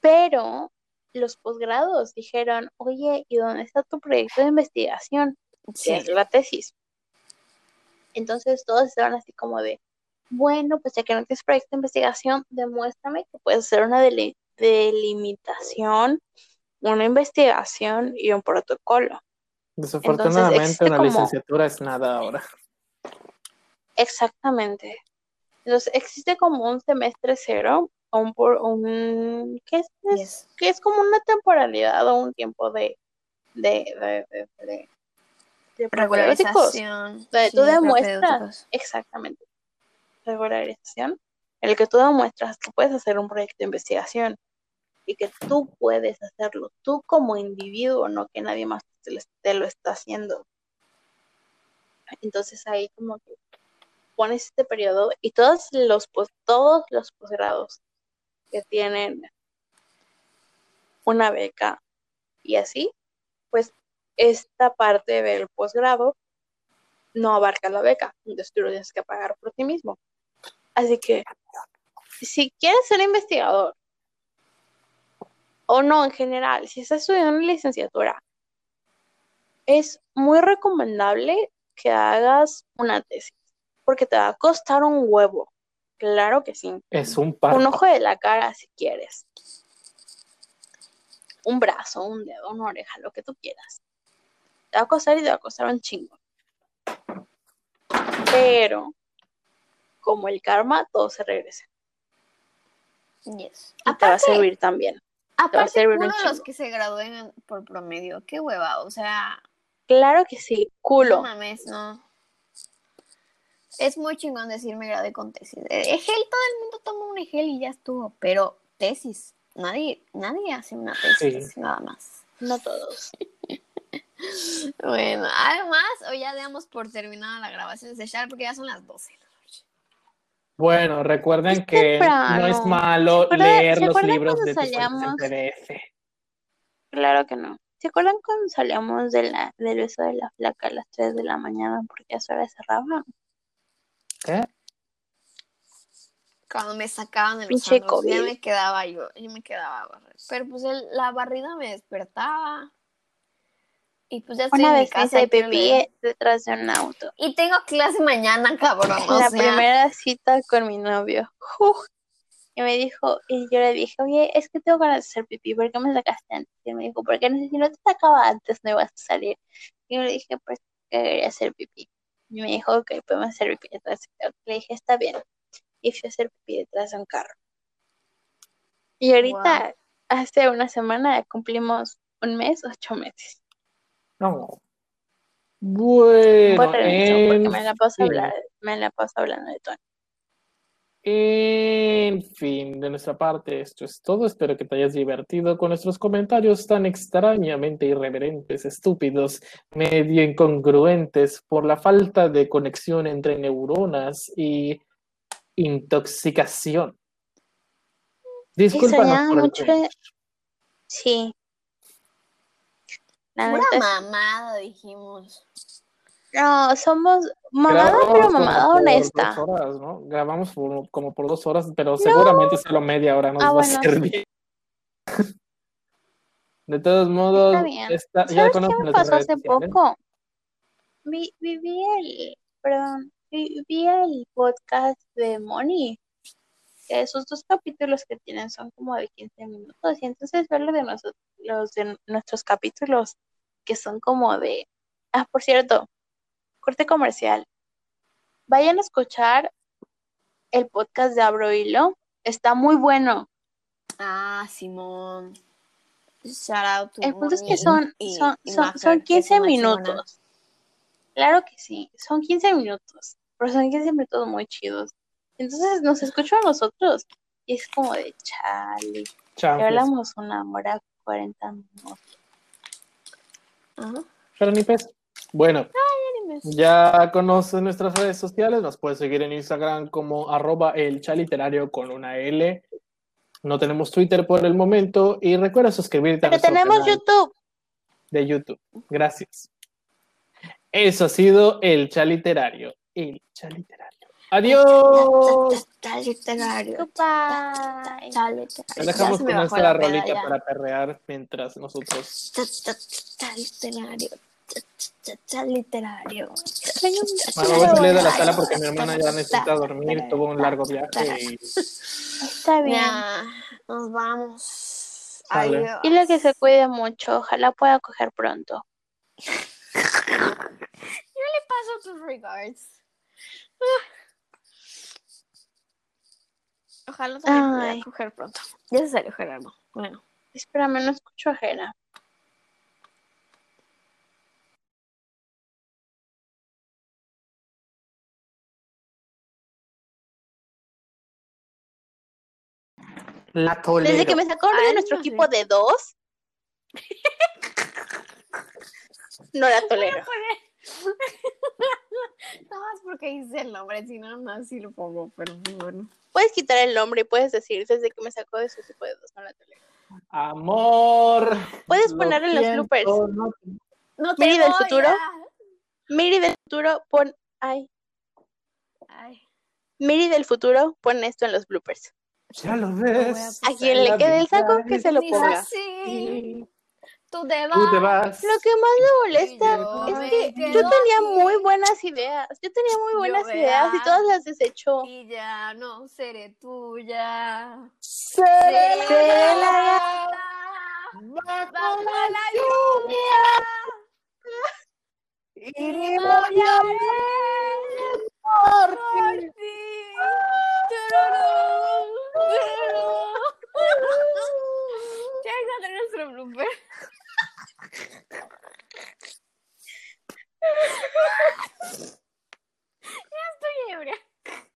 Pero los posgrados dijeron, oye, ¿y dónde está tu proyecto de investigación? que Sí, es la tesis. Entonces todos estaban así como de, bueno, pues ya que no tienes proyecto de investigación, demuéstrame que puedes hacer una deli- delimitación, una investigación y un protocolo. Desafortunadamente existe una como- licenciatura es nada ahora. Exactamente. Entonces existe como un semestre cero, un, por- un ¿qué es? Yes. que es como una temporalidad o un tiempo de, de, de, de, de- de regularización. Sí, tú demuestras. Exactamente. Regularización, en el que tú demuestras que puedes hacer un proyecto de investigación y que tú puedes hacerlo, tú como individuo, no que nadie más te lo, te lo está haciendo. Entonces ahí como que pones este periodo y todos los pos- todos los posgrados que tienen una beca y así, pues esta parte del posgrado no abarca la beca, entonces tú lo tienes que pagar por ti mismo. Así que, si quieres ser investigador, o no en general, si estás estudiando una licenciatura, es muy recomendable que hagas una tesis, porque te va a costar un huevo, claro que sí, Es un par. un ojo de la cara si quieres, un brazo, un dedo, una oreja, lo que tú quieras. Te va a costar y te va a costar un chingo. Pero, como el karma, todo se regresa. Yes. Y te va a servir también. aparte servir un uno de los que se gradúen por promedio, qué hueva, o sea, Claro que sí, no culo. mames, no. Es muy chingón decir me gradué con tesis. Egel, todo el mundo toma un Egel y ya estuvo, pero tesis, nadie, nadie hace una tesis, Sí. nada más. No todos. Bueno, además, o ya damos por terminada la grabación de Shar porque ya son las 12 de la noche. Bueno, recuerden Es que temprano. no es malo ¿Se acuerdan- leer los libros de salíamos? PDF. Claro que no. ¿Se acuerdan cuando salíamos de la, del beso de la flaca a las 3 de la mañana porque a esa hora cerraba? ¿Qué? Cuando me sacaban de los antros, ya me quedaba yo, yo me quedaba a barrer. Pero pues el- la barrida me despertaba. Y pues ya estoy Una en mi vez me casa. hice pipí detrás de un auto. Y tengo clase mañana, cabrón. O la sea, primera cita con mi novio. Uf. Y me dijo, y yo le dije, oye, es que tengo ganas de hacer pipí, ¿por qué me sacaste antes? Y me dijo, porque no, si no te sacaba antes no ibas a salir. Y yo le dije, pues que quería hacer pipí. Y me dijo, ok, podemos hacer pipí detrás de un auto. Le dije, está bien. Y fui a hacer pipí detrás de un carro. Y ahorita, hace una semana, cumplimos un mes, ocho meses. No. Bueno, Por permiso, porque me la paso fin. hablar, me la paso hablando de Tony. En fin, de nuestra parte, esto es todo. Espero que te hayas divertido con nuestros comentarios tan extrañamente irreverentes, estúpidos, medio incongruentes por la falta de conexión entre neuronas y intoxicación. El mucho. Sí. La es- mamada, dijimos. No, somos mamada, Grabamos pero como mamada por honesta. dos horas, ¿no? Grabamos por- como por dos horas, pero seguramente solo media hora nos Ah, va a servir. De todos modos, Está bien. ya ¿Sabes qué conocen me pasó hace poco? Vi, vi, vi el, perdón, vi, vi el podcast de Moni. que Esos dos capítulos que tienen son como de 15 minutos. Y entonces verlo de nosotros, los de nuestros capítulos, que son como de. Ah, por cierto, corte comercial. Vayan a escuchar el podcast de Abro Hilo. Está muy bueno. Ah, Simón. Shout out to El punto es que son, y- son, y son, son que es 15 una chingona. minutos. Claro que sí, son 15 minutos, pero son 15 minutos muy chidos. Entonces nos escuchan a nosotros y es como de chale. Y Chanfles. hablamos una hora 40 minutos. Ajá. Pero ni pez. Bueno, ya conocen nuestras redes sociales, nos puedes seguir en Instagram como arroba el chaliterario con una L. No tenemos Twitter por el momento y recuerda suscribirte a Pero nuestro tenemos canal YouTube. de YouTube. Gracias. Eso ha sido el chaliterario. El chaliterario. Adiós. Tal literario. Goodbye. Tal literario. Te Ya dejamos con nuestra rolita para perrear mientras nosotros literario. Literario. Bueno, voy a salir de la sala porque mi hermana ya necesita dormir, tuvo un largo viaje y Está bien. Ya, nos vamos. Adiós. Dile que se cuide mucho. Ojalá pueda coger pronto. Yo le paso tus regards. Ojalá también pueda coger pronto. Ya se salió Gerardo. Bueno. Espérame, no escucho a Jera. La tolero. Desde que me sacaron Ay, de nuestro no sé. equipo de dos, no la tolero. No más porque hice el nombre, si no, no, sí lo pongo, pero bueno. Puedes quitar el nombre y puedes decir desde que me sacó de su equipo de dos, no la tolero. Amor. Puedes lo poner en los bloopers. no- No te Miri del voy futuro. a- Miri del futuro, pon. Ay. Ay, Miri del futuro, pon esto en los bloopers. Ya lo ves. A quien le quede el saco, que se lo ponga. Ah, Así. Tú te, vas. Lo que más me molesta es que yo tenía muy buenas ideas. Yo tenía muy buenas ideas y todas las desechó. Y ya no seré tuya. Seré, seré la gata bajo la, la lluvia. Y, voy a ver por ti. Por ti. Ce ai gândit Cek terus serem lupa. Ya estoy ebria.